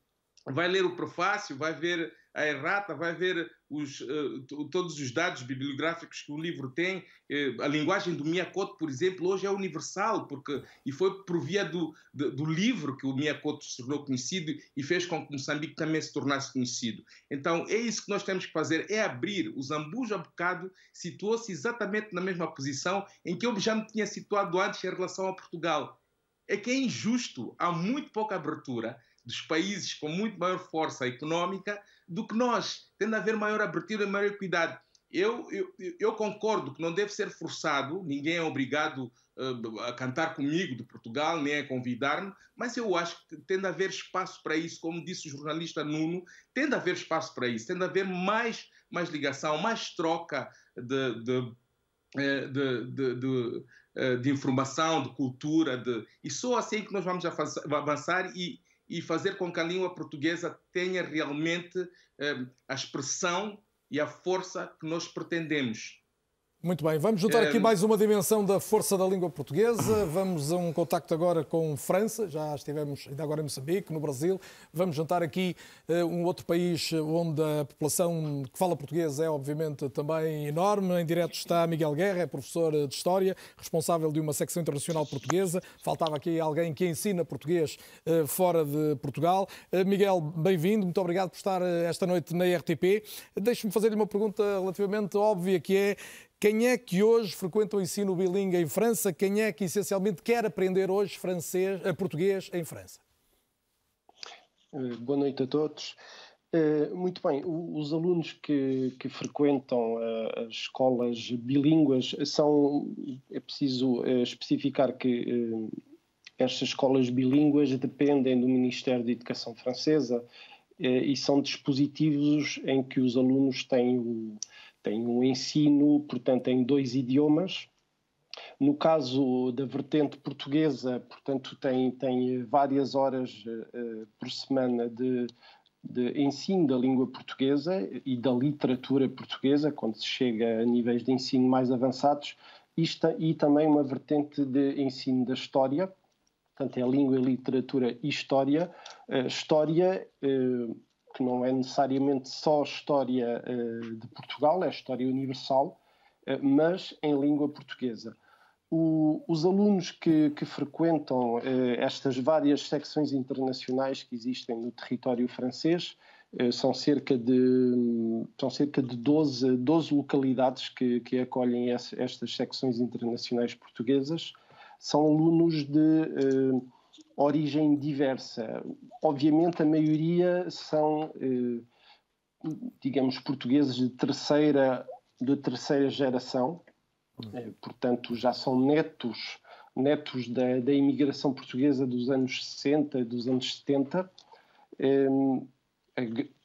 vai ler o prefácio, vai ver a errata, vai ver os, uh, todos os dados bibliográficos que o livro tem. Uh, a linguagem do Miyakoto, por exemplo, hoje é universal, porque e foi por via do, do, livro que o Miyakoto se tornou conhecido e fez com que Moçambique também se tornasse conhecido. Então é isso que nós temos que fazer, é abrir. O Zambujo, a bocado, situou-se exatamente na mesma posição em que eu já me tinha situado antes em relação a Portugal. É que é injusto, há muito pouca abertura dos países com muito maior força económica do que nós, tendo a haver maior abertura e maior equidade. Eu, eu, eu, concordo que não deve ser forçado, ninguém é obrigado uh, a cantar comigo de Portugal, nem a convidar-me, mas eu acho que tem de haver espaço para isso, como disse o jornalista Nuno, tem de haver espaço para isso, tem de haver mais, mais ligação, mais troca de, de, eh, de, de, eh, de informação, de cultura, de... e só assim que nós vamos avançar e, e fazer com que a língua portuguesa tenha realmente eh, a expressão e a força que nós pretendemos. Muito bem, vamos juntar aqui mais uma dimensão da força da língua portuguesa. Vamos a um contacto agora com França, já estivemos ainda agora em Moçambique, no Brasil. Vamos juntar aqui uh, um outro país onde a população que fala português é obviamente também enorme. Em direto está Miguel Guerra, é professor de História, responsável de uma secção internacional portuguesa. Faltava aqui alguém que ensina português uh, fora de Portugal. Uh, Miguel, bem-vindo, muito obrigado por estar esta noite na RTP. Deixe-me fazer-lhe uma pergunta relativamente óbvia que é quem é que hoje frequenta o ensino bilingue em França? Quem é que essencialmente quer aprender hoje francês, eh, português em França? Eh, boa noite a todos. Uh, muito bem, os alunos que, que frequentam as escolas bilínguas são, é preciso especificar que estas escolas bilínguas dependem do Ministério da Educação Francesa e são dispositivos em que os alunos têm o, tem um ensino, portanto, em dois idiomas. No caso da vertente portuguesa, portanto, tem, tem várias horas uh, por semana de, de ensino da língua portuguesa e da literatura portuguesa, quando se chega a níveis de ensino mais avançados, e também uma vertente de ensino da história, portanto, é língua, literatura e história. Uh, história. Uh, que não é necessariamente só história uh, de Portugal, é história universal, uh, mas em língua portuguesa. O, os alunos que, que frequentam uh, estas várias secções internacionais que existem no território francês são cerca de, são cerca de 12, 12 localidades que, que acolhem estas secções internacionais portuguesas. São alunos de origem diversa. Obviamente, a maioria são, eh, digamos, portugueses de terceira, de terceira geração, eh, portanto, já são netos, netos da, da imigração portuguesa dos anos 60, dos anos 70. Eh,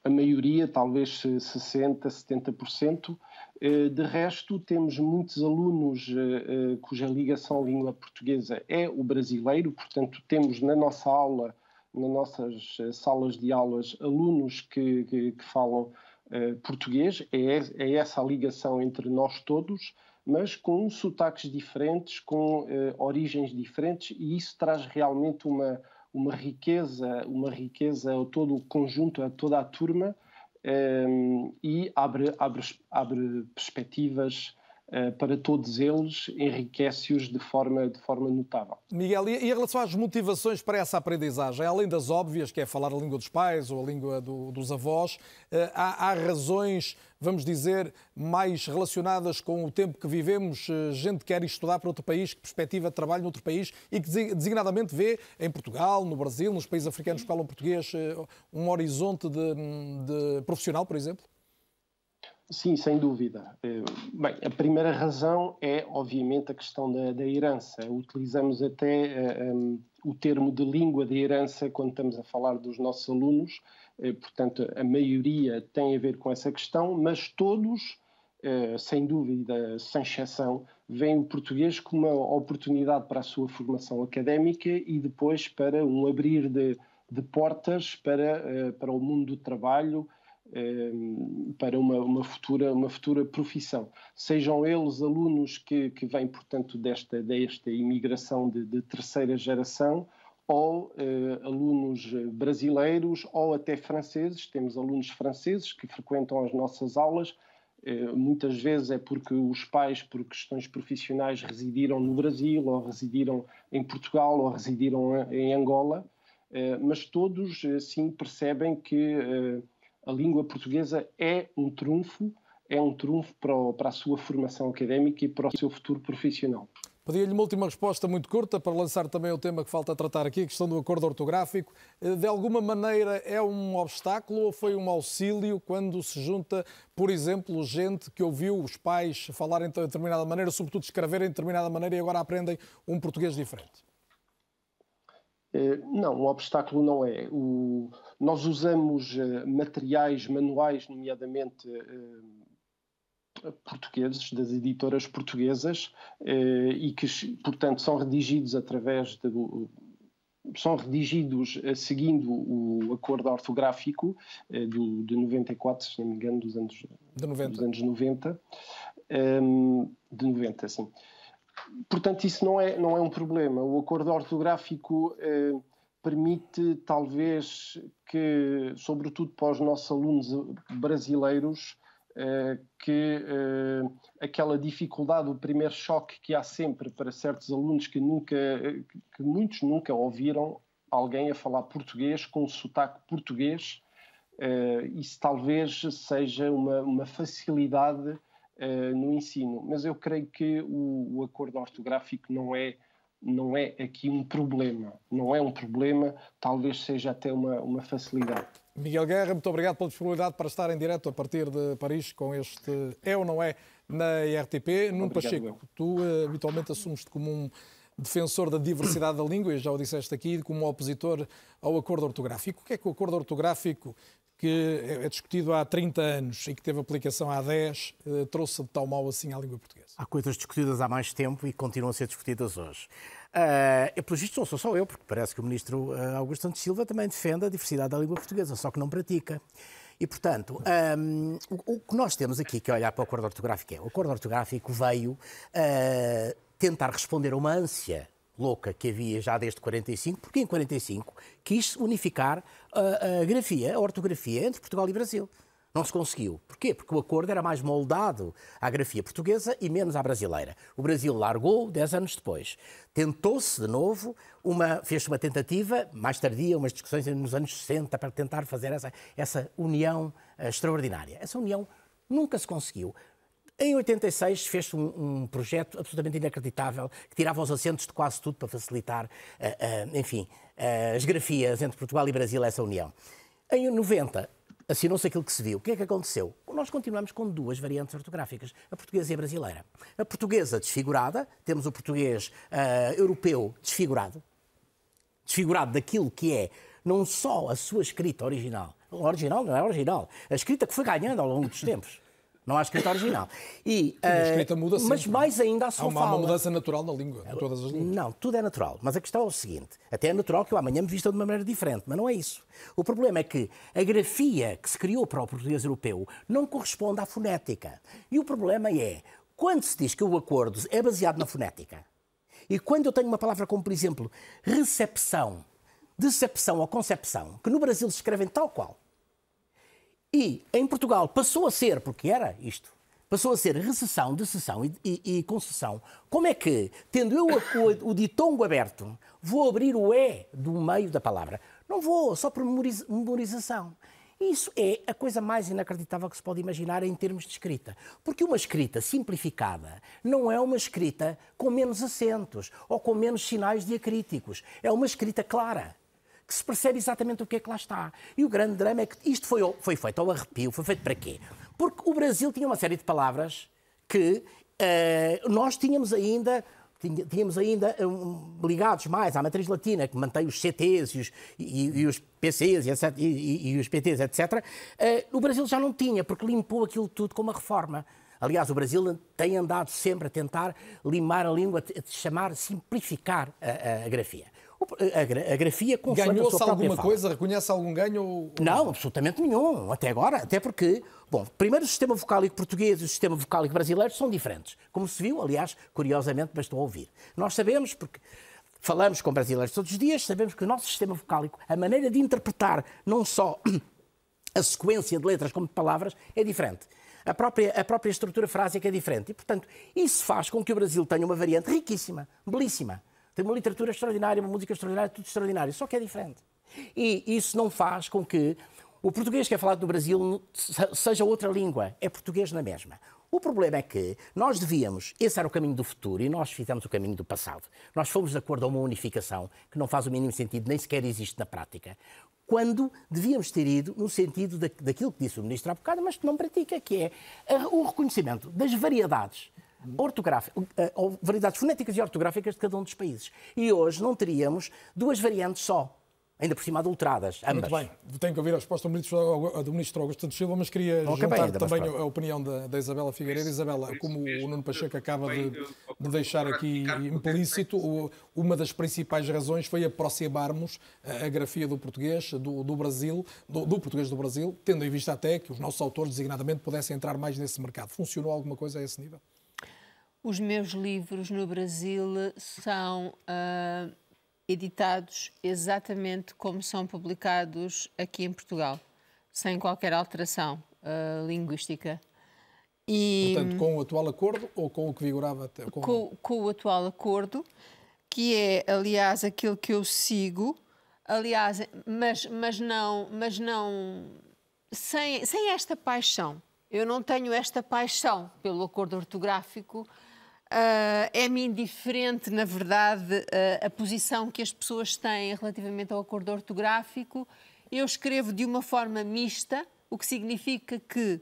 a, maioria, talvez 60%, 70%, eh, de resto, temos muitos alunos eh, eh, cuja ligação à língua portuguesa é o brasileiro, portanto, temos na nossa aula, nas nossas salas de aulas, alunos que, que, que falam português, é, é, essa a ligação entre nós todos, mas com sotaques diferentes, com origens diferentes, e isso traz realmente uma, uma riqueza, uma riqueza a todo o conjunto, a toda a turma, um, e abre, abre, abre perspectivas para todos eles enriquece-os de forma, de forma notável. Miguel, e em relação às motivações para essa aprendizagem, além das óbvias, que é falar a língua dos pais ou a língua do, dos avós, uh, há, há razões vamos dizer, mais relacionadas com o tempo que vivemos, gente que quer estudar para outro país, que perspectiva de trabalho noutro país e que designadamente vê em Portugal, no Brasil, nos países africanos que falam português, um horizonte de, de profissional, por exemplo? Sim, sem dúvida. Eh, bem, a primeira razão é, obviamente, a questão da, da herança. Utilizamos até um, eh, o termo de língua de herança quando estamos a falar dos nossos alunos, eh, portanto, a maioria tem a ver com essa questão, mas todos, sem dúvida, sem exceção, veem o português como uma oportunidade para a sua formação académica e depois para um abrir de, de portas para, para o mundo do trabalho para uma, uma, futura, uma futura profissão. Sejam eles alunos que, que vêm, portanto, desta, desta imigração de, de terceira geração, ou eh, alunos brasileiros, ou até franceses. Temos alunos franceses que frequentam as nossas aulas. Eh, muitas vezes é porque os pais, por questões profissionais, residiram no Brasil, ou residiram em Portugal, ou residiram em Angola. Eh, mas todos, sim, percebem que a língua portuguesa é um trunfo, é um trunfo para, o, para a sua formação académica e para o seu futuro profissional. Pedia-lhe uma última resposta muito curta para lançar também o tema que falta tratar aqui, a questão do acordo ortográfico. Eh, de alguma maneira é um obstáculo ou foi um auxílio quando se junta, por exemplo, gente que ouviu os pais falarem de determinada maneira, sobretudo escreverem de determinada maneira e agora aprendem um português diferente? Eh, não, um obstáculo não é. O, nós usamos eh, materiais manuais, nomeadamente eh, portugueses, das editoras portuguesas, e que, portanto, são redigidos através de. São redigidos seguindo o acordo ortográfico do, de 94, se não me engano, dos anos, de 90. Dos anos 90. Ehm, de 90, sim portanto, isso não é, não é um problema. O acordo ortográfico eh, permite, talvez, que, sobretudo para os nossos alunos brasileiros, eh, que eh, aquela dificuldade, o primeiro choque que há sempre para certos alunos que nunca, que muitos nunca ouviram alguém a falar português com sotaque português, eh, isso talvez seja uma, uma facilidade uh, no ensino. Mas eu creio que o, o, acordo ortográfico não é, não é aqui um problema. Não é um problema, talvez seja até uma, uma facilidade. Miguel Guerra, muito obrigado pela disponibilidade para estar em direto a partir de Paris com este É ou Não É na RTP. Num Pacheco, tu uh, habitualmente assumes-te como um defensor da diversidade da língua, e já o disseste aqui, como opositor ao acordo ortográfico. O que é que o acordo ortográfico que é discutido há 30 anos e que teve aplicação há 10, eh, trouxe de tal mal assim à língua portuguesa? Há coisas discutidas há mais tempo e continuam a ser discutidas hoje. Uh, e, pelo visto, não sou só eu, porque parece que o ministro uh, Augusto Santos Silva também defende a diversidade da língua portuguesa, só que não pratica. E, portanto, um, o, o, que nós temos aqui que olhar para o acordo ortográfico é o acordo ortográfico veio uh, tentar responder a uma ânsia louca que havia já desde 45, porque em 45 quis unificar a, a grafia, a ortografia entre Portugal e Brasil. Não se conseguiu. Porquê? Porque o acordo era mais moldado à grafia portuguesa e menos à brasileira. O Brasil largou dez anos depois. Tentou-se de novo, uma, fez uma tentativa, mais tardia, umas discussões nos anos 60 para tentar fazer essa, essa união uh, extraordinária. Essa união nunca se conseguiu. Em 86 fez-se um, um, projeto absolutamente inacreditável que tirava os acentos de quase tudo para facilitar, uh, uh, enfim, uh, as grafias entre Portugal e Brasil, essa união. Em 90 assinou-se aquilo que se viu. O que é que aconteceu? Nós continuamos com duas variantes ortográficas, a portuguesa e a brasileira. A portuguesa desfigurada, temos o português europeu desfigurado, desfigurado daquilo que é não só a sua escrita original, original não é original, a escrita que foi ganhando ao longo dos tempos não há escrita original. E, a escrita muda sempre. Mas mais ainda a sua há uma, fala. Há uma mudança natural na língua, em todas as línguas. Não, tudo é natural. Mas a questão é o seguinte: até é natural que eu amanhã me vista de uma maneira diferente, mas não é isso. O problema é que a grafia que se criou para o português europeu não corresponde à fonética. E o problema é, quando se diz que o acordo é baseado na fonética, e quando eu tenho uma palavra como, por exemplo, recepção, decepção ou concepção, que no Brasil se escrevem tal qual, e em Portugal passou a ser, porque era isto, passou a ser recessão, decessão e, e, e concessão, como é que, tendo eu o, o ditongo aberto, vou abrir o E do meio da palavra? Não vou, só por memorização. Isso é a coisa mais inacreditável que se pode imaginar em termos de escrita. Porque uma escrita simplificada não é uma escrita com menos acentos ou com menos sinais diacríticos. É uma escrita clara que se percebe exatamente o que é que lá está. E o grande drama é que isto foi, foi feito ao arrepio. Foi feito para quê? Porque o Brasil tinha uma série de palavras que uh, nós tínhamos ainda tínhamos ainda um, ligados mais à matriz latina, que mantém os CTs e os, e, e os PCs e, etc, e, os PTs, etc. Uh, eh, o Brasil já não tinha, porque limpou aquilo tudo com uma reforma. Aliás, o Brasil tem andado sempre a tentar limar a língua, a chamar, simplificar a, a, a grafia. A, grafia Ganhou-se alguma fala. coisa? Reconhece algum ganho? Ou... Não, absolutamente nenhum, até agora. Até porque, bom, primeiro o sistema vocálico português e o sistema vocálico brasileiro são diferentes. Como se viu, aliás, curiosamente, bastou ouvir. Nós sabemos, porque falamos com brasileiros todos os dias, sabemos que o nosso sistema vocálico, a maneira de interpretar não só a sequência de letras como de palavras, é diferente. A própria, a própria estrutura frásica é diferente. E, portanto, isso faz com que o Brasil tenha uma variante riquíssima, belíssima tem uma literatura extraordinária, uma música extraordinária, tudo extraordinário, só que é diferente. E isso não faz com que o português que é falado no Brasil seja outra língua, é português na mesma. O problema é que nós devíamos, esse era o caminho do futuro e nós fizemos o caminho do passado. Nós fomos de acordo a uma unificação que não faz o mínimo sentido, nem sequer existe na prática. Quando devíamos ter ido no sentido daquilo que disse o ministro há bocado, mas que não pratica, que é o reconhecimento das variedades ortográficas, eh, variedades fonéticas e ortográficas de cada um dos países. E hoje não teríamos duas variantes só ainda por cima adulteradas, ambas. Muito bem, tenho que ouvir a resposta do ministro, do ministro Augusto Santos Silva, mas queria não juntar também a opinião da, da, Isabela Figueiredo. Isabela, como o Nuno Pacheco acaba de, de deixar aqui implícito, uma das principais razões foi aproximarmos a, a grafia do português do, do Brasil, do, do, português do Brasil, tendo em vista até que os nossos autores designadamente pudessem entrar mais nesse mercado. Funcionou alguma coisa a esse nível? Os meus livros no Brasil são uh, editados exatamente como são publicados aqui em Portugal, sem qualquer alteração uh, linguística. E, Portanto, com o atual acordo ou com o que vigorava até? Com... Com, com o atual acordo, que é, aliás, aquilo que eu sigo, aliás, mas, mas não, mas não sem, sem esta paixão. Eu não tenho esta paixão pelo acordo ortográfico Uh, é-me indiferente, na verdade, uh, a posição que as pessoas têm relativamente ao acordo ortográfico. Eu escrevo de uma forma mista, o que significa que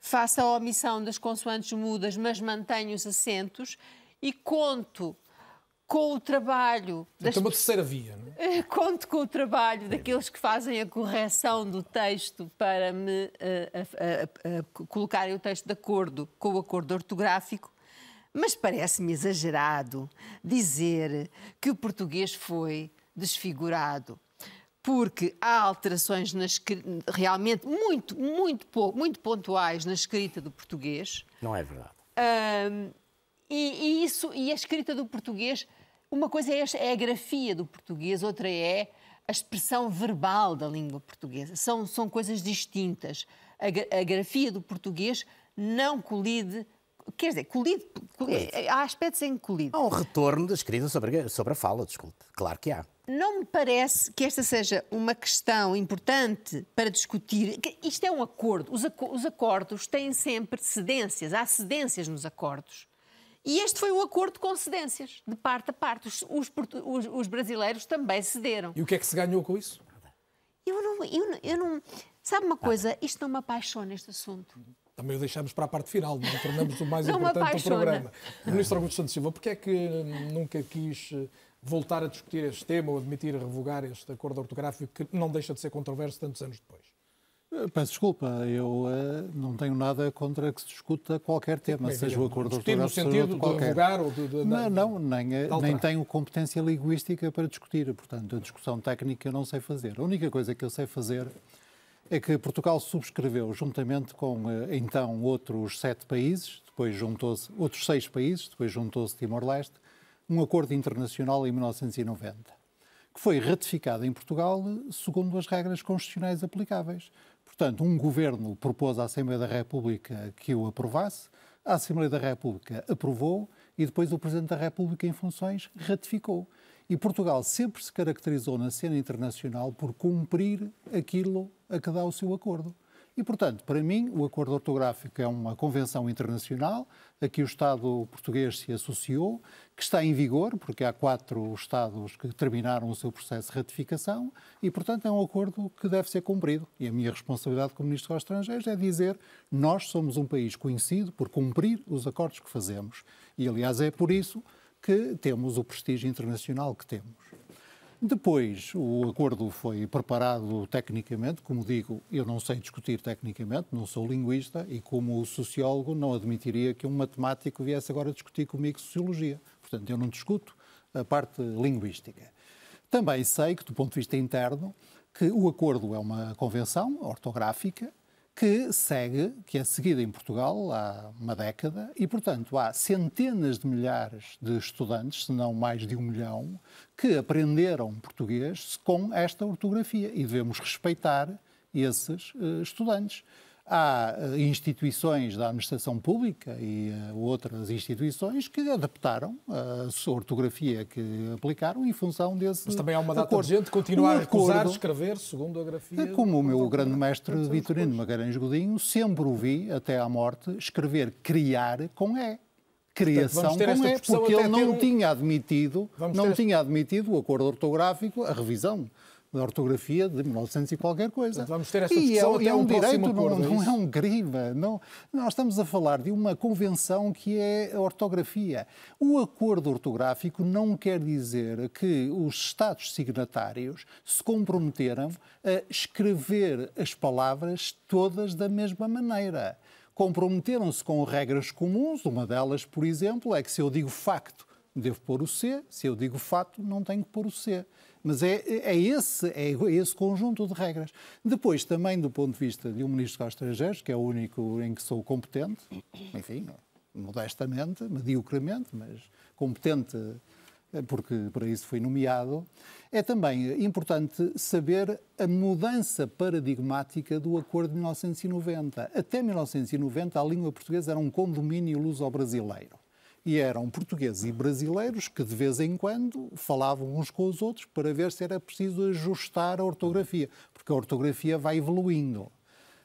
faço a omissão das consoantes mudas, mas mantenho os acentos e conto com o trabalho. Das... uma terceira via, não é? Conto com o trabalho daqueles que fazem a correção do texto para me uh, colocarem o texto de acordo com o acordo ortográfico mas parece-me exagerado dizer que o português foi desfigurado, porque há alterações nas, realmente muito, muito pouco, muito pontuais na escrita do português. Não é verdade. Um, e, e, isso, e a escrita do português, uma coisa é, é a grafia do português, outra é a expressão verbal da língua portuguesa. São, são coisas distintas. A, a grafia do português não colide Quer dizer, colido, colido. há aspectos em que colido. Há um retorno da escrita sobre, sobre a fala, desculpe. Claro que há. Não me parece que esta seja uma questão importante para discutir. Isto é um acordo. Os, os acordos têm sempre cedências. Há cedências nos acordos. E este foi um acordo com cedências, de parte a parte. Os, os, os, os brasileiros também cederam. E o que é que se ganhou com isso? Eu não. Eu, eu não sabe uma coisa? Isto não me apaixona, este assunto também o deixamos para a parte final, não tornamos o mais importante do programa. Ministro Augusto Santos Silva, porquê é que nunca quis eh, voltar a discutir este tema ou admitir revogar este acordo ortográfico que não deixa de ser controverso tantos anos depois? Eh, peço desculpa, eu uh, não tenho nada contra que se discuta qualquer tema, seja o acordo ortográfico. no sentido de revogar ou de, de, Não, não, nem, nem tenho competência linguística para discutir, portanto, a discussão técnica eu não sei fazer. A única coisa que eu sei fazer é que Portugal subscreveu, juntamente com eh, então outros sete países, depois juntou-se, outros seis países, depois juntou-se Timor-Leste, um acordo internacional em 1990, que foi ratificado em Portugal segundo as regras constitucionais aplicáveis. Portanto, um governo propôs à Assembleia da República que o aprovasse, a Assembleia da República aprovou e depois o Presidente da República, em funções, ratificou. E Portugal sempre se caracterizou na cena internacional por cumprir aquilo a que dá o seu acordo. E, portanto, para mim, o acordo ortográfico é uma convenção internacional a que o Estado português se associou, que está em vigor, porque há quatro Estados que terminaram o seu processo de ratificação, e, portanto, é um acordo que deve ser cumprido. E a minha responsabilidade como Ministro dos Estrangeiros é dizer nós somos um país conhecido por cumprir os acordos que fazemos. E, aliás, é por isso que temos o prestígio internacional que temos. Depois, o acordo foi preparado tecnicamente. Como digo, eu não sei discutir tecnicamente, não sou linguista e, como sociólogo, não admitiria que um matemático viesse agora discutir comigo sociologia. Portanto, eu não discuto a parte linguística. Também sei que, do ponto de vista interno, que o acordo é uma convenção ortográfica que segue, que é seguida em Portugal há uma década, e, portanto, há centenas de milhares de estudantes, se não mais de um milhão, que aprenderam português com esta ortografia e devemos respeitar esses uh, estudantes. Há uh, instituições da administração pública e uh, outras instituições que adaptaram a sua ortografia que aplicaram em função desse. Mas também há uma data acordo. de gente que continua um a recusar escrever segundo a grafia. Como o meu grande mestre Vitorino Magalhães Godinho, sempre ouvi, até à morte, escrever criar com E criação com E, porque ele não um... tinha admitido, não tinha admitido o acordo ortográfico, a revisão da ortografia de 1900 e qualquer coisa. Vamos ter discussão e é, é um, direito, acordo, não, é não é um griva. Não, nós estamos a falar de uma convenção que é a ortografia. O acordo ortográfico não quer dizer que os Estados signatários se comprometeram a escrever as palavras todas da mesma maneira. Comprometeram-se com regras comuns. Uma delas, por exemplo, é que se eu digo facto, devo pôr o C, se eu digo fato, não tenho que pôr o C. Mas é, é, esse, é esse conjunto de regras. Depois, também do ponto de vista de um Ministro dos Estrangeiros, que é o único em que sou competente, enfim, modestamente, mediocremente, mas competente porque para isso foi nomeado, é também importante saber a mudança paradigmática do Acordo de 1990. Até 1990, a língua portuguesa era um condomínio luso-brasileiro e eram portugueses e brasileiros que de vez em quando falavam uns com os outros para ver se era preciso ajustar a ortografia, porque a ortografia vai evoluindo.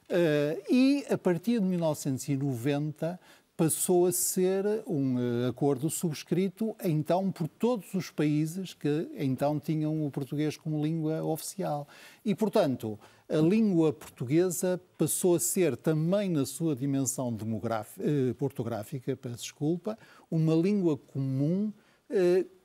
Uh, e a partir de 1990 passou a ser um uh, acordo subscrito então por todos os países que então tinham o português como língua oficial. E, portanto, a língua portuguesa passou a ser também na sua dimensão uh, portográfica, peço desculpa, uma língua comum uh,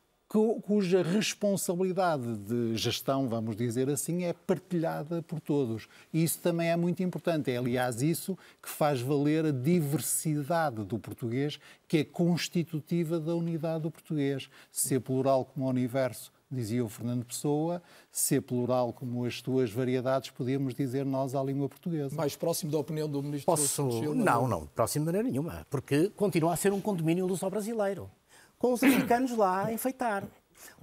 cuja responsabilidade de gestão, vamos dizer assim, é partilhada por todos. E isso também é muito importante. É, aliás, isso que faz valer a diversidade do português, que é constitutiva da unidade do português. Ser plural como o universo, dizia o Fernando Pessoa, ser plural como as tuas variedades, podíamos dizer nós à língua portuguesa. Mais próximo da opinião do Ministro Posso... Não, não, próximo de maneira nenhuma, porque continua a ser um condomínio luso-brasileiro com os africanos lá a enfeitar.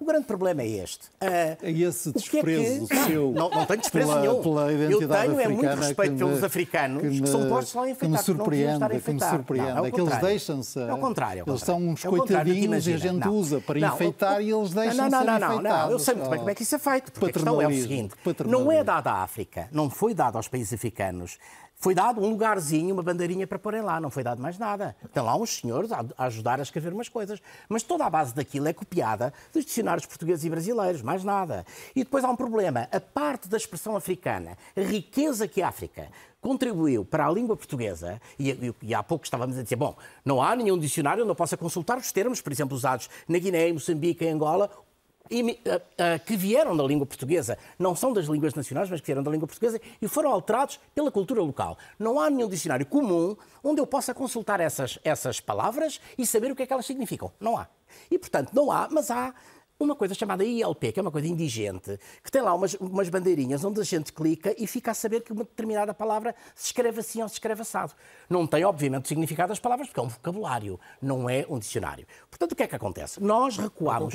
O grande problema é este. Uh, é esse desprezo que é que... seu. Não, não tenho desprezo pela, nenhum. Pela Eu tenho é muito respeito me, pelos africanos que, me, que, são postos lá a enfeitar. Que me surpreende, que me surpreende. Não, é, é que eles deixam-se. É o contrário. Eles são uns é coitadinhos e a gente não. usa para não, enfeitar e eles deixam-se não, não, não, não, não, eu sei muito bem como é que isso é feito. Porque a questão é o seguinte: não é dado à África, não foi dado aos países africanos foi dado um lugarzinho, uma bandeirinha para porem lá, não foi dado mais nada. Estão lá uns senhores a ajudar a escrever umas coisas. Mas toda a base daquilo é copiada dos dicionários portugueses e brasileiros, mais nada. E depois há um problema. A parte da expressão africana, a riqueza que a África contribuiu para a língua portuguesa, e, e, e, há pouco estávamos a dizer, bom, não há nenhum dicionário onde eu possa consultar os termos, por exemplo, usados na Guiné, em Moçambique, em Angola, que vieram da língua portuguesa, não são das línguas nacionais, mas que vieram da língua portuguesa e foram alterados pela cultura local. Não há nenhum dicionário comum onde eu possa consultar essas, essas palavras e saber o que é que elas significam. Não há. E, portanto, não há, mas há uma coisa chamada ILP, que é uma coisa indigente, que tem lá umas, umas bandeirinhas onde a gente clica e fica a saber que uma determinada palavra se escreve assim ou se escreve assado. Não tem, obviamente, o significado das palavras, porque é um vocabulário, não é um dicionário. Portanto, o que é que acontece? Nós recuamos.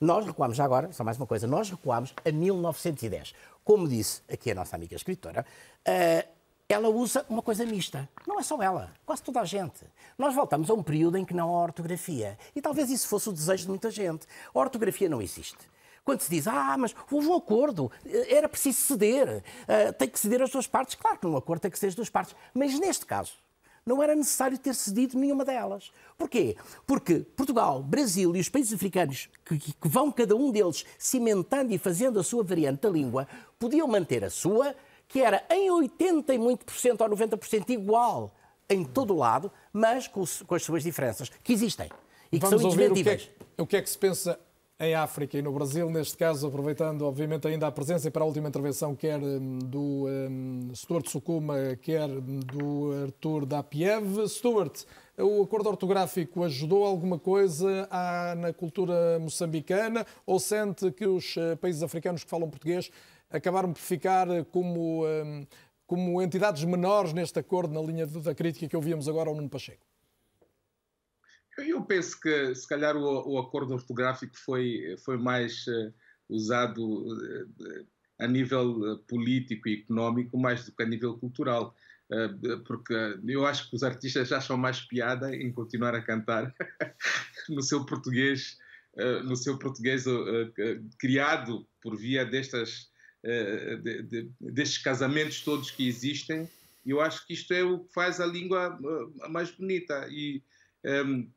Nós recuamos, já agora, só mais uma coisa, nós recuamos a 1910. Como disse aqui a nossa amiga escritora, uh, ela usa uma coisa mista. Não é só ela, quase toda a gente. Nós voltamos a um período em que não há ortografia. E talvez isso fosse o desejo de muita gente. A ortografia não existe. Quando se diz, ah, mas houve um acordo, era preciso ceder, uh, tem que ceder as duas partes. Claro que num acordo tem que ceder as duas partes. Mas neste caso, não era necessário ter cedido nenhuma delas. Porquê? Porque Portugal, Brasil e os países africanos, que, que vão cada um deles cimentando e fazendo a sua variante da língua, podiam manter a sua, que era em 80 e muito por cento ou 90% igual em todo o lado, mas com, com, as suas diferenças, que existem e que Vamos são indesmentíveis. O que, é, o que é que se pensa em África e no Brasil, neste caso, aproveitando obviamente ainda a presença e para a última intervenção, quer hum, do um, Stuart Sukuma, quer do Artur Dapiev. Stuart, o acordo ortográfico ajudou alguma coisa à, na cultura moçambicana ou sente que os eh, países africanos que falam português acabaram por ficar como, um, como entidades menores neste acordo, na linha da crítica que ouvíamos agora ao Nuno Pacheco? Eu penso que, se calhar, o, o acordo ortográfico foi, foi mais uh, usado uh, a nível uh, político e económico mais do que a nível cultural. porque eu acho que os artistas acham mais piada em continuar a cantar no seu português, no seu português criado por via destas, de, de, destes casamentos todos que existem. Eu acho que isto é o que faz a língua mais bonita. E, um, ehm,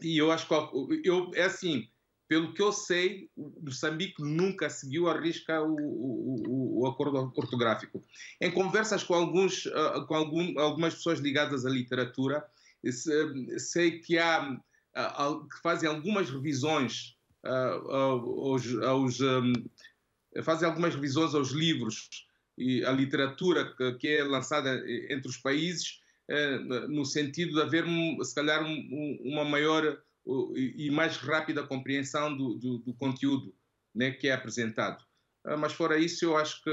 e eu acho que eu, é assim, pelo que eu sei, Moçambique nunca seguiu a risca o, o, o, acordo ortográfico. Em conversas com, alguns, ah, com algum, algumas pessoas ligadas à literatura, sei que há que fazem algumas revisões aos, aos fazem algumas revisões aos livros e à literatura que é lançada entre os países eh, no sentido de haver, se calhar, uma maior e mais rápida compreensão do, do, do conteúdo né, que é apresentado. Ah, mas fora isso, eu acho que,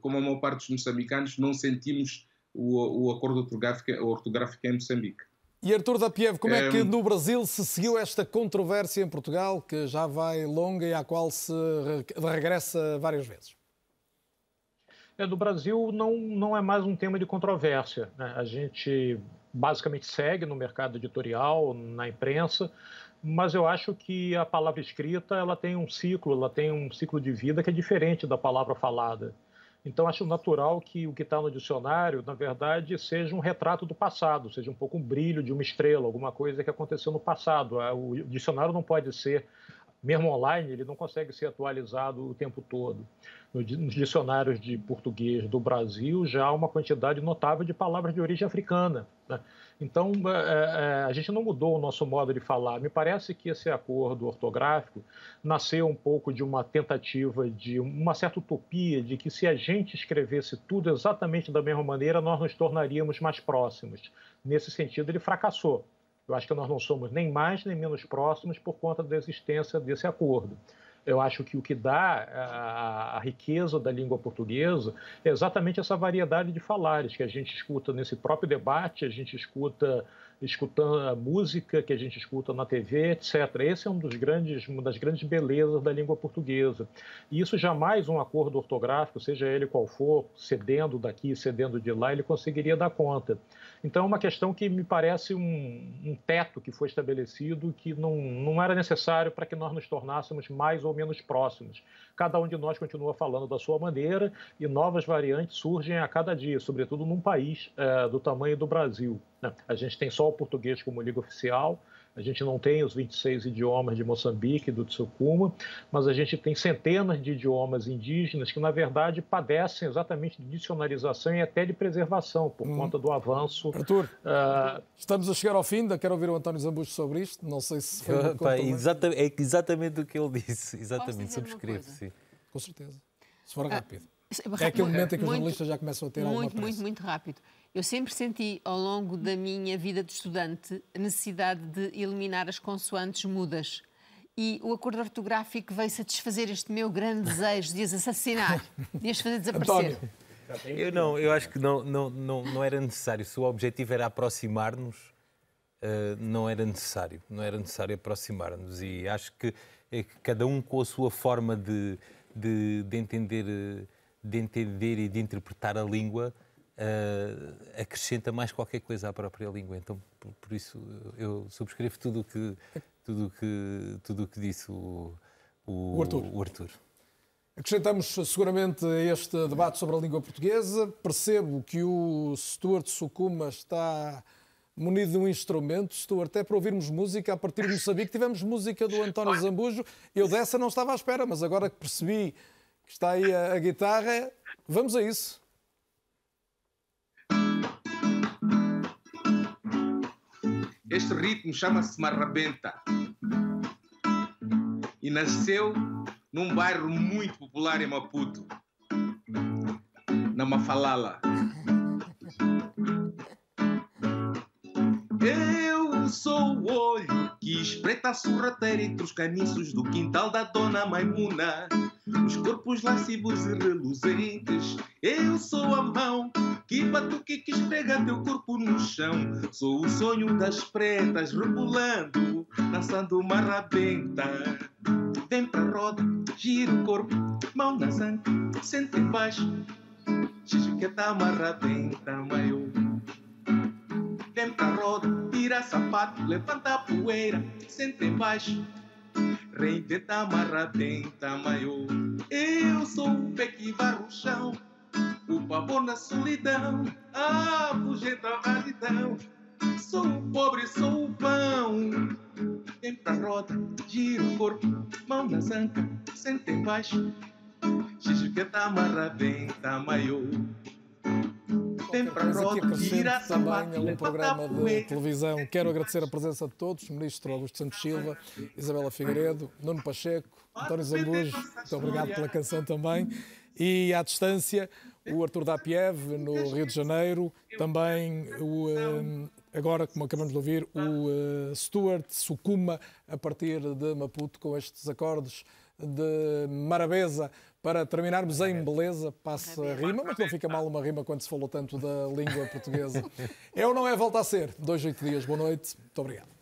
como a maior parte dos moçambicanos, não sentimos o, o acordo ortográfico, ortográfico em Moçambique. E Artur da Pieve, como é que no Brasil se seguiu esta controvérsia em Portugal, que já vai longa e à qual se regressa várias vezes? É, do Brasil não, não é mais um tema de controvérsia. Né? A gente basicamente segue no mercado editorial, na imprensa, mas eu acho que a palavra escrita ela tem um ciclo, ela tem um ciclo de vida que é diferente da palavra falada. Então acho natural que o que está no dicionário, na verdade, seja um retrato do passado, seja um pouco um brilho de uma estrela, alguma coisa que aconteceu no passado. O dicionário não pode ser mesmo online, ele não consegue ser atualizado o tempo todo. Nos dicionários de português do Brasil já há uma quantidade notável de palavras de origem africana. Né? Então, é, é, a gente não mudou o nosso modo de falar. Me parece que esse acordo ortográfico nasceu um pouco de uma tentativa de uma certa utopia de que se a gente escrevesse tudo exatamente da mesma maneira, nós nos tornaríamos mais próximos. Nesse sentido, ele fracassou. Eu acho que nós não somos nem mais nem menos próximos por conta da existência desse acordo. Eu acho que o que dá a, a, riqueza da língua portuguesa é exatamente essa variedade de falares que a gente escuta nesse próprio debate, a gente escuta escutando a música que a gente escuta na TV, etc. Esse é um dos grandes, uma das grandes belezas da língua portuguesa. E isso jamais um acordo ortográfico, seja ele qual for, cedendo daqui, cedendo de lá, ele conseguiria dar conta. Então, é uma questão que me parece um, um teto que foi estabelecido que não, não era necessário para que nós nos tornássemos mais ou menos próximos. Cada um de nós continua falando da sua maneira e novas variantes surgem a cada dia, sobretudo num país é, do tamanho do Brasil. Né? A gente tem só o português como língua oficial, a gente não tem os 26 idiomas de Moçambique, do Tsukuma, mas a gente tem centenas de idiomas indígenas que, na verdade, padecem exatamente de dicionarização e até de preservação por hum. conta do avanço. Arthur, uh... estamos a chegar ao fim, ainda quero ouvir o António Zambujo sobre isto. Não sei se foi. Opa, exata, é exatamente o que ele disse. Exatamente, subscrevo, sim. Com certeza. Se for ah, rápido. É aquele momento em que os jornalistas já começam a ter muito, alguma pressa. Muito, muito rápido. Eu sempre senti, ao longo da minha vida de estudante, a necessidade de eliminar as consoantes mudas. E o acordo ortográfico veio satisfazer este meu grande desejo de as assassinar, de as fazer desaparecer. Eu não, eu acho que não, não, não, não era necessário. Se o objetivo era aproximar-nos, uh, não era necessário. Não era necessário aproximar-nos. E acho que, é que cada um com a sua forma de, de, de, entender, de entender e de interpretar a língua uh, acrescenta mais qualquer coisa à própria língua. Então, por, por isso, eu subscrevo tudo que, tudo que, tudo que disse o, o, o Arthur. O Arthur. Acrescentamos seguramente este debate sobre a língua portuguesa. Percebo que o Stuart Sukuma está munido de um instrumento, Stuart, é para ouvirmos música. A partir de Moçambique tivemos música do António Zambujo. Eu dessa não estava à espera, mas agora que percebi que está aí a, a guitarra, vamos a isso. Este ritmo chama-se Marrabenta e nasceu num bairro muito popular em Maputo, na Mafalala. Eu sou o olho que espreita a sorrateira entre os caniços do quintal da dona Maimuna. Os corpos lascivos e reluzentes. Eu sou a mão que batuque que esfrega teu corpo no chão. Sou o sonho das pretas rebolando, dançando uma rabenta. Vem pra roda, gira o corpo, mão zanca, sente embaixo. Xixi que tá uma rabenta, maior. Vem pra roda, tira sapato, levanta a poeira, sente embaixo. Reinventa amarra tenta maior. Eu sou o pé que varre o pavor na solidão, a fugenta razidão. Sou o pobre, sou o pão. Vem pra roda, gira o corpo, mão na zanca, sente embaixo. Xixi que tá aqui acrescento também a um programa de televisão. Quero agradecer a presença de todos, Ministro Augusto Santos Silva, Isabela Figueiredo, Nuno Pacheco, António Zambujo, muito obrigado pela canção também. E à distância, o Artur Dapiev, no Rio de Janeiro, também o, eh, agora, como acabamos de ouvir, o eh, Stuart Sukuma, a partir de Maputo, com estes acordes de Marabeza para terminarmos em beleza, passa a rima, mas não fica mal uma rima quando se falou tanto da língua portuguesa. É ou não é volta a ser? Dois, oito dias, boa noite, muito obrigado.